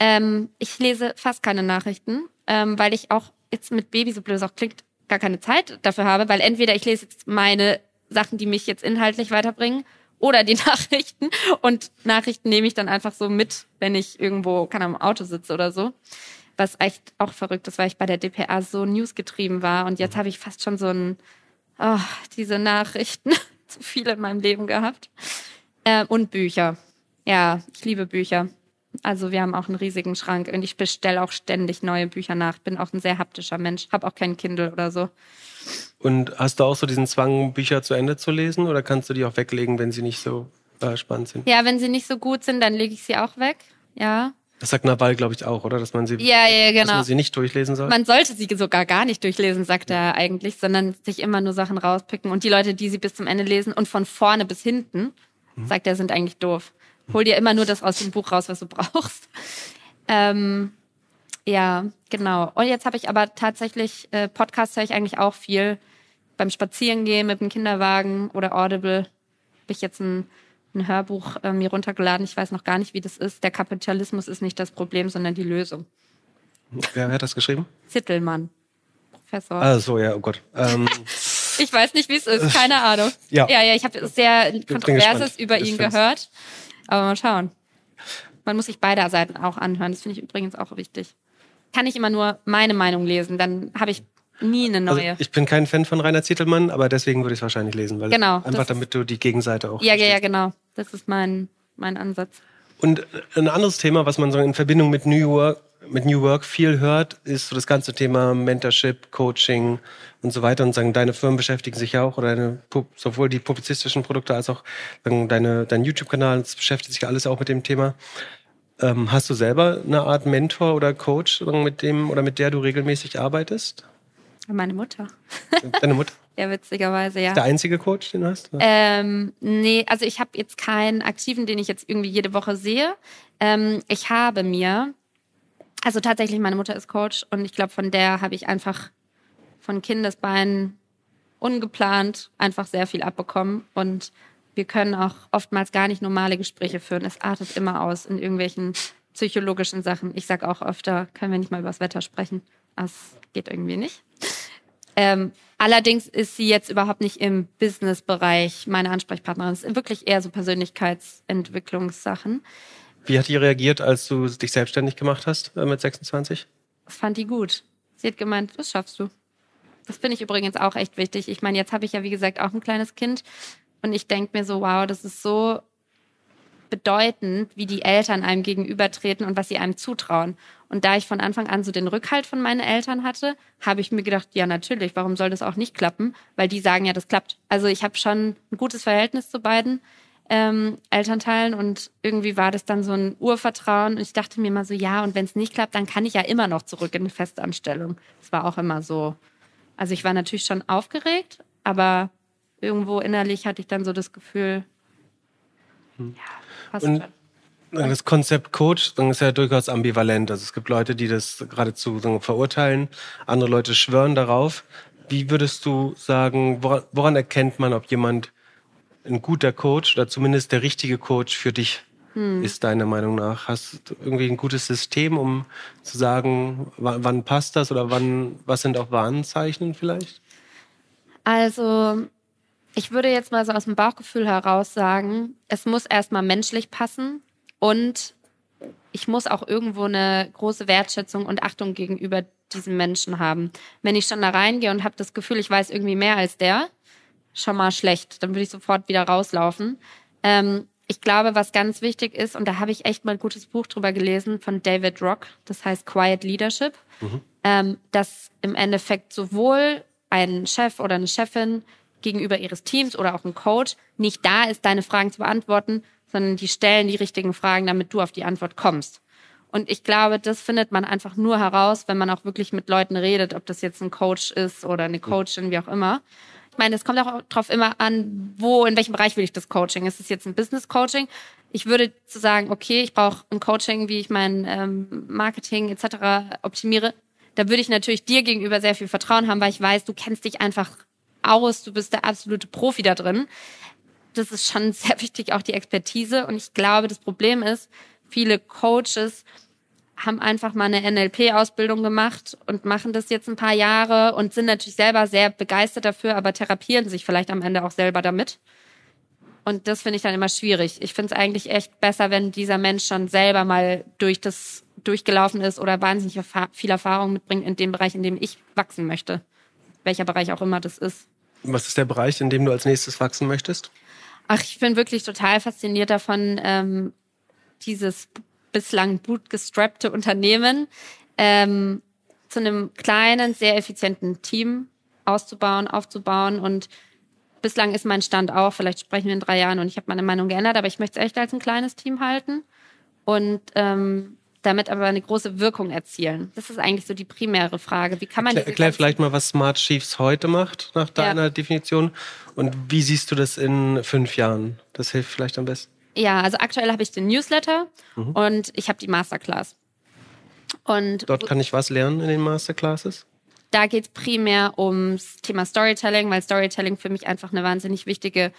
Speaker 1: Ähm, ich lese fast keine Nachrichten, ähm, weil ich auch jetzt mit Baby, so blöd es auch klingt, gar keine Zeit dafür habe, weil entweder ich lese jetzt meine Sachen, die mich jetzt inhaltlich weiterbringen, oder die Nachrichten. Und Nachrichten nehme ich dann einfach so mit, wenn ich irgendwo, kann am Auto sitze oder so. Was echt auch verrückt ist, weil ich bei der DPA so newsgetrieben war. Und jetzt habe ich fast schon so ein, oh, diese Nachrichten, zu viele in meinem Leben gehabt. Äh, und Bücher. Ja, ich liebe Bücher. Also wir haben auch einen riesigen Schrank und ich bestelle auch ständig neue Bücher nach. Bin auch ein sehr haptischer Mensch, habe auch kein Kindle oder so.
Speaker 4: Und hast du auch so diesen Zwang, Bücher zu Ende zu lesen oder kannst du die auch weglegen, wenn sie nicht so äh, spannend sind?
Speaker 1: Ja, wenn sie nicht so gut sind, dann lege ich sie auch weg. Ja.
Speaker 4: Das sagt Nawal, glaube ich, auch, oder? Dass man sie,
Speaker 1: Ja, ja,
Speaker 4: dass
Speaker 1: genau.
Speaker 4: man sie nicht durchlesen soll?
Speaker 1: Man sollte sie sogar gar nicht durchlesen, sagt er eigentlich, sondern sich immer nur Sachen rauspicken. Und die Leute, die sie bis zum Ende lesen und von vorne bis hinten, sagt er, sind eigentlich doof. Hol dir immer nur das aus dem Buch raus, was du brauchst. Ähm, ja, genau. Und jetzt habe ich aber tatsächlich, äh, Podcasts höre ich eigentlich auch viel. Beim Spazierengehen mit dem Kinderwagen oder Audible habe ich jetzt ein, ein Hörbuch äh, mir runtergeladen. Ich weiß noch gar nicht, wie das ist. Der Kapitalismus ist nicht das Problem, sondern die Lösung.
Speaker 4: Wer hat das geschrieben?
Speaker 1: Zittelmann, Professor.
Speaker 4: Ah, so, ja, oh Gott. Ähm,
Speaker 1: Ich weiß nicht, wie es ist, keine Ahnung.
Speaker 4: Ja.
Speaker 1: ja, ja ich habe sehr Kontroverses über ihn gehört. Aber mal schauen. Man muss sich beide Seiten auch anhören. Das finde ich übrigens auch wichtig. Kann ich immer nur meine Meinung lesen, dann habe ich nie eine
Speaker 4: also
Speaker 1: neue.
Speaker 4: ich bin kein Fan von Rainer Zietelmann, aber deswegen würde ich es wahrscheinlich lesen, weil
Speaker 1: Genau,
Speaker 4: einfach damit du die Gegenseite auch.
Speaker 1: ja, ja, ja,
Speaker 4: verstehst.
Speaker 1: genau. Das ist mein, mein Ansatz.
Speaker 4: Und ein anderes Thema, was man so in Verbindung mit New Work, mit New Work viel hört, ist so das ganze Thema Mentorship, Coaching und so weiter. Und sagen, deine Firmen beschäftigen sich ja auch, oder deine, sowohl die publizistischen Produkte als auch sagen, deine, dein YouTube-Kanal, das beschäftigt sich alles auch mit dem Thema. Ähm, hast du selber eine Art Mentor oder Coach, mit dem oder mit der du regelmäßig arbeitest?
Speaker 1: Meine Mutter.
Speaker 4: Deine Mutter?
Speaker 1: ja, witzigerweise, ja.
Speaker 4: Der einzige Coach, den du hast?
Speaker 1: Ähm, nee, also ich habe jetzt keinen aktiven, den ich jetzt irgendwie jede Woche sehe. Ähm, ich habe mir, also tatsächlich, meine Mutter ist Coach und ich glaube, von der habe ich einfach von Kindesbeinen ungeplant einfach sehr viel abbekommen und wir können auch oftmals gar nicht normale Gespräche führen. Es artet immer aus in irgendwelchen psychologischen Sachen. Ich sage auch öfter, können wir nicht mal über das Wetter sprechen. Das geht irgendwie nicht. Ähm, allerdings ist sie jetzt überhaupt nicht im Business-Bereich meine Ansprechpartnerin. Es ist wirklich eher so Persönlichkeitsentwicklungssachen.
Speaker 4: Wie hat die reagiert, als du dich selbstständig gemacht hast äh, mit 26?
Speaker 1: Das fand die gut. Sie hat gemeint, das schaffst du. Das finde ich übrigens auch echt wichtig. Ich meine, jetzt habe ich ja, wie gesagt, auch ein kleines Kind. Und ich denke mir so, wow, das ist so bedeutend, wie die Eltern einem gegenübertreten und was sie einem zutrauen. Und da ich von Anfang an so den Rückhalt von meinen Eltern hatte, habe ich mir gedacht, ja natürlich, warum soll das auch nicht klappen? Weil die sagen ja, das klappt. Also ich habe schon ein gutes Verhältnis zu beiden ähm, Elternteilen und irgendwie war das dann so ein Urvertrauen und ich dachte mir immer so, ja, und wenn es nicht klappt, dann kann ich ja immer noch zurück in eine Festanstellung. Das war auch immer so. Also ich war natürlich schon aufgeregt, aber irgendwo innerlich hatte ich dann so das Gefühl,
Speaker 4: hm. ja, passt und schon. Das Konzept Coach ist ja durchaus ambivalent. Also es gibt Leute, die das geradezu verurteilen, andere Leute schwören darauf. Wie würdest du sagen, woran, woran erkennt man, ob jemand ein guter Coach oder zumindest der richtige Coach für dich hm. ist, deiner Meinung nach? Hast du irgendwie ein gutes System, um zu sagen, wann, passt das oder wann, was sind auch Warnzeichen vielleicht?
Speaker 1: Also ich würde jetzt mal so aus dem Bauchgefühl heraus sagen, es muss erstmal menschlich passen und ich muss auch irgendwo eine große Wertschätzung und Achtung gegenüber diesem Menschen haben. Wenn ich schon da reingehe und habe das Gefühl, ich weiß irgendwie mehr als der, schon mal schlecht. Dann würde ich sofort wieder rauslaufen. Ähm, ich glaube, was ganz wichtig ist, und da habe ich echt mal ein gutes Buch drüber gelesen von David Rock, das heißt Quiet Leadership, mhm. ähm, dass im Endeffekt sowohl ein Chef oder eine Chefin gegenüber ihres Teams oder auch ein Coach nicht da ist, deine Fragen zu beantworten, sondern die stellen die richtigen Fragen, damit du auf die Antwort kommst. Und ich glaube, das findet man einfach nur heraus, wenn man auch wirklich mit Leuten redet, ob das jetzt ein Coach ist oder eine Coachin, wie auch immer. Meine, es kommt auch darauf immer an, wo, in welchem Bereich will ich das Coaching? Ist es jetzt ein Business Coaching? Ich würde zu sagen, okay, ich brauche ein Coaching, wie ich mein ähm, Marketing etc. optimiere. Da würde ich natürlich dir gegenüber sehr viel Vertrauen haben, weil ich weiß, du kennst dich einfach aus, du bist der absolute Profi da drin. Das ist schon sehr wichtig, auch die Expertise. Und ich glaube, das Problem ist, viele Coaches haben einfach mal eine NLP-Ausbildung gemacht und machen das jetzt ein paar Jahre und sind natürlich selber sehr begeistert dafür, aber therapieren sich vielleicht am Ende auch selber damit. Und das finde ich dann immer schwierig. Ich finde es eigentlich echt besser, wenn dieser Mensch schon selber mal durch das durchgelaufen ist oder wahnsinnig viel Erfahrung mitbringt in dem Bereich, in dem ich wachsen möchte welcher Bereich auch immer das ist.
Speaker 4: Was ist der Bereich, in dem du als nächstes wachsen möchtest?
Speaker 1: Ach, ich bin wirklich total fasziniert davon, ähm, dieses bislang bootgestrappte Unternehmen ähm, zu einem kleinen, sehr effizienten Team auszubauen, aufzubauen und bislang ist mein Stand auch, vielleicht sprechen wir in drei Jahren und ich habe meine Meinung geändert, aber ich möchte es echt als ein kleines Team halten und ähm, damit aber eine große Wirkung erzielen? Das ist eigentlich so die primäre Frage. Wie kann man
Speaker 4: Erklär, erklär vielleicht mal, was Smart Chiefs heute macht, nach deiner ja. Definition. Und wie siehst du das in fünf Jahren? Das hilft vielleicht am besten.
Speaker 1: Ja, also aktuell habe ich den Newsletter mhm. und ich habe die Masterclass.
Speaker 4: Und Dort kann ich was lernen in den Masterclasses?
Speaker 1: Da geht es primär ums Thema Storytelling, weil Storytelling für mich einfach eine wahnsinnig wichtige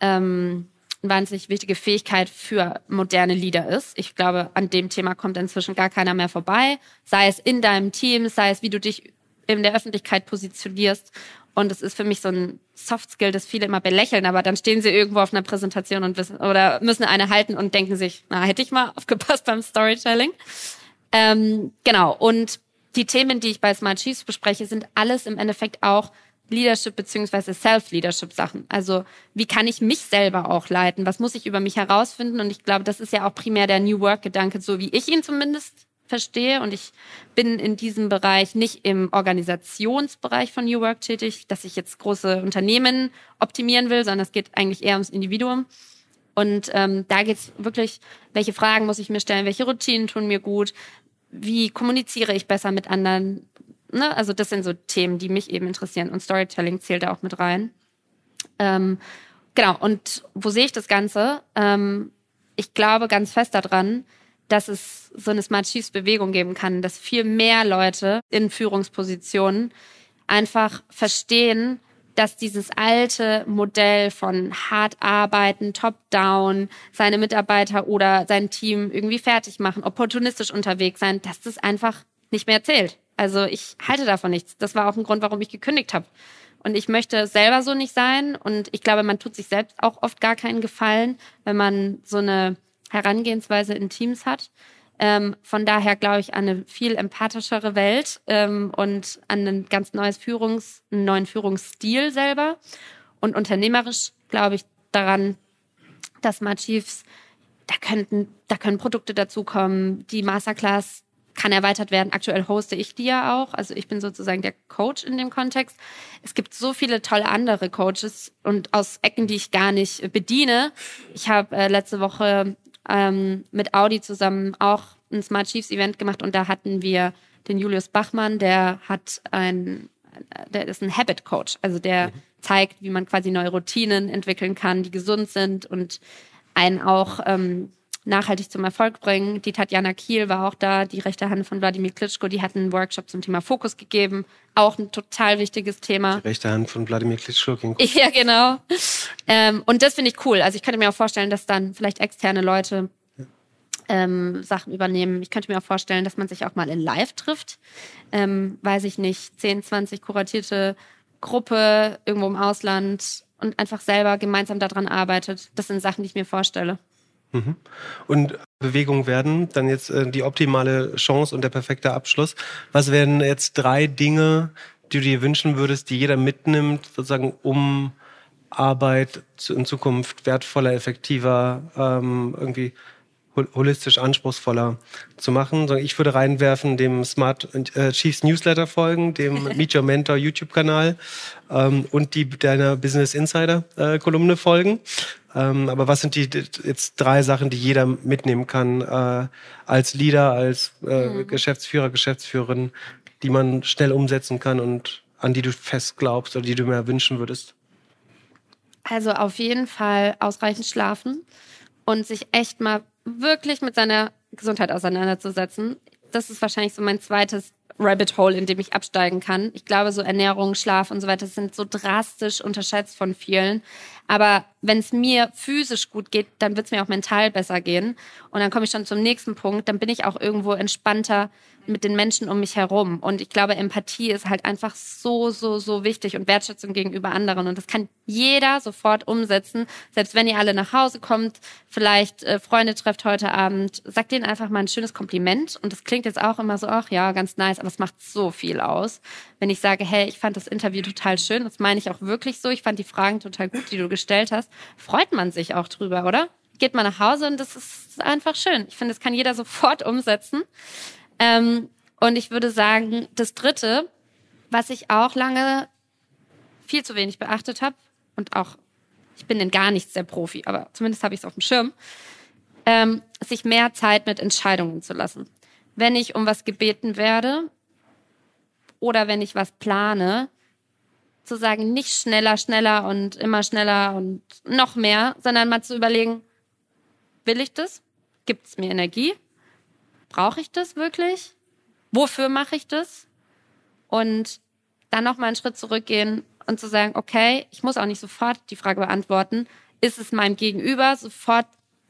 Speaker 1: ähm, wahnsinnig wichtige Fähigkeit für moderne Leader ist. Ich glaube, an dem Thema kommt inzwischen gar keiner mehr vorbei. Sei es in deinem Team, sei es, wie du dich in der Öffentlichkeit positionierst. Und es ist für mich so ein Soft Skill, das viele immer belächeln, aber dann stehen sie irgendwo auf einer Präsentation und wissen, oder müssen eine halten und denken sich, na, hätte ich mal aufgepasst beim Storytelling. Ähm, genau. Und die Themen, die ich bei Smart Chiefs bespreche, sind alles im Endeffekt auch Leadership beziehungsweise Self-Leadership-Sachen. Also wie kann ich mich selber auch leiten? Was muss ich über mich herausfinden? Und ich glaube, das ist ja auch primär der New Work-Gedanke, so wie ich ihn zumindest verstehe. Und ich bin in diesem Bereich nicht im Organisationsbereich von New Work tätig, dass ich jetzt große Unternehmen optimieren will, sondern es geht eigentlich eher ums Individuum. Und ähm, da geht es wirklich, welche Fragen muss ich mir stellen, welche Routinen tun mir gut, wie kommuniziere ich besser mit anderen, ne, also das sind so Themen, die mich eben interessieren und Storytelling zählt da auch mit rein. Ähm, genau, und wo sehe ich das Ganze? Ähm, ich glaube ganz fest daran, dass es so eine Smart Chiefs Bewegung geben kann, dass viel mehr Leute in Führungspositionen einfach verstehen, dass dieses alte Modell von hart arbeiten, top-down, seine Mitarbeiter oder sein Team irgendwie fertig machen, opportunistisch unterwegs sein, dass das einfach nicht mehr zählt. Also ich halte davon nichts. Das war auch ein Grund, warum ich gekündigt habe. Und ich möchte selber so nicht sein. Und ich glaube, man tut sich selbst auch oft gar keinen Gefallen, wenn man so eine Herangehensweise in Teams hat. Ähm, von daher glaube ich an eine viel empathischere Welt ähm, und an ein ganz neues Führungs, einen neuen Führungsstil selber. Und unternehmerisch glaube ich daran, dass Smart Chiefs, da könnten, da können Produkte dazukommen, die Masterclass kann erweitert werden. Aktuell hoste ich die ja auch. Also ich bin sozusagen der Coach in dem Kontext. Es gibt so viele tolle andere Coaches und aus Ecken, die ich gar nicht bediene. Ich habe äh, letzte Woche ähm, mit Audi zusammen auch ein Smart Chiefs Event gemacht und da hatten wir den Julius Bachmann, der hat ein, der ist ein Habit Coach, also der mhm. zeigt, wie man quasi neue Routinen entwickeln kann, die gesund sind und einen auch ähm, nachhaltig zum Erfolg bringen. Die Tatjana Kiel war auch da, die rechte Hand von Wladimir Klitschko, die hat einen Workshop zum Thema Fokus gegeben. Auch ein total wichtiges Thema.
Speaker 4: Die rechte Hand von Wladimir Klitschko ging
Speaker 1: gut. Ja, genau. Ähm, und das finde ich cool. Also ich könnte mir auch vorstellen, dass dann vielleicht externe Leute ähm, Sachen übernehmen. Ich könnte mir auch vorstellen, dass man sich auch mal in Live trifft. Ähm, weiß ich nicht, 10, 20 kuratierte Gruppe irgendwo im Ausland und einfach selber gemeinsam daran arbeitet. Das sind Sachen, die ich mir vorstelle.
Speaker 4: Mhm. Und Bewegung werden, dann jetzt äh, die optimale Chance und der perfekte Abschluss. Was wären jetzt drei Dinge, die du dir wünschen würdest, die jeder mitnimmt, sozusagen, um Arbeit in Zukunft wertvoller, effektiver, ähm, irgendwie holistisch anspruchsvoller zu machen. Ich würde reinwerfen, dem Smart äh, Chiefs Newsletter folgen, dem Meet Your Mentor YouTube-Kanal ähm, und die deiner Business Insider äh, Kolumne folgen. Ähm, aber was sind die jetzt drei Sachen, die jeder mitnehmen kann äh, als Leader, als äh, mhm. Geschäftsführer, Geschäftsführerin, die man schnell umsetzen kann und an die du fest glaubst oder die du mir wünschen würdest?
Speaker 1: Also auf jeden Fall ausreichend schlafen und sich echt mal wirklich mit seiner Gesundheit auseinanderzusetzen. Das ist wahrscheinlich so mein zweites Rabbit Hole, in dem ich absteigen kann. Ich glaube, so Ernährung, Schlaf und so weiter sind so drastisch unterschätzt von vielen. Aber wenn es mir physisch gut geht, dann wird es mir auch mental besser gehen. Und dann komme ich schon zum nächsten Punkt. Dann bin ich auch irgendwo entspannter mit den Menschen um mich herum. Und ich glaube, Empathie ist halt einfach so, so, so wichtig und Wertschätzung gegenüber anderen. Und das kann jeder sofort umsetzen. Selbst wenn ihr alle nach Hause kommt, vielleicht äh, Freunde trefft heute Abend, sagt denen einfach mal ein schönes Kompliment. Und das klingt jetzt auch immer so, ach ja, ganz nice, aber es macht so viel aus. Wenn ich sage, hey, ich fand das Interview total schön, das meine ich auch wirklich so. Ich fand die Fragen total gut, die du gestellt hast. Freut man sich auch drüber, oder? Geht man nach Hause und das ist einfach schön. Ich finde, das kann jeder sofort umsetzen. Ähm, und ich würde sagen, das Dritte, was ich auch lange viel zu wenig beachtet habe und auch, ich bin in gar nichts der Profi, aber zumindest habe ich es auf dem Schirm, ähm, sich mehr Zeit mit Entscheidungen zu lassen. Wenn ich um was gebeten werde oder wenn ich was plane, zu sagen, nicht schneller, schneller und immer schneller und noch mehr, sondern mal zu überlegen, will ich das? Gibt es mir Energie? brauche ich das wirklich? Wofür mache ich das? Und dann noch mal einen Schritt zurückgehen und zu sagen, okay, ich muss auch nicht sofort die Frage beantworten, ist es meinem Gegenüber sofort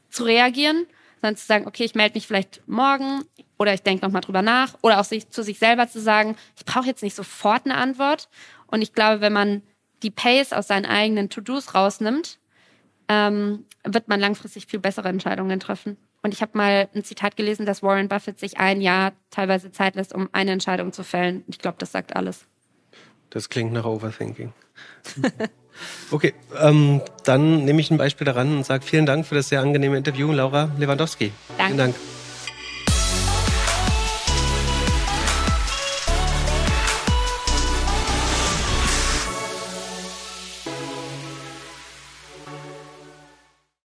Speaker 1: zu reagieren, sondern zu sagen, okay, ich melde mich vielleicht morgen oder ich denke noch mal drüber nach oder auch sich, zu sich selber zu sagen, ich brauche jetzt nicht sofort eine Antwort. Und ich glaube, wenn man die Pace aus seinen eigenen To-Dos rausnimmt, ähm, wird man langfristig viel bessere Entscheidungen treffen. Und ich habe mal ein Zitat gelesen, dass Warren Buffett sich ein Jahr teilweise Zeit lässt, um eine Entscheidung zu fällen. Ich glaube, das sagt alles.
Speaker 4: Das klingt nach Overthinking. okay, ähm, dann nehme ich ein Beispiel daran und sage vielen Dank für das sehr angenehme Interview, Laura Lewandowski.
Speaker 1: Danke.
Speaker 4: Vielen Dank.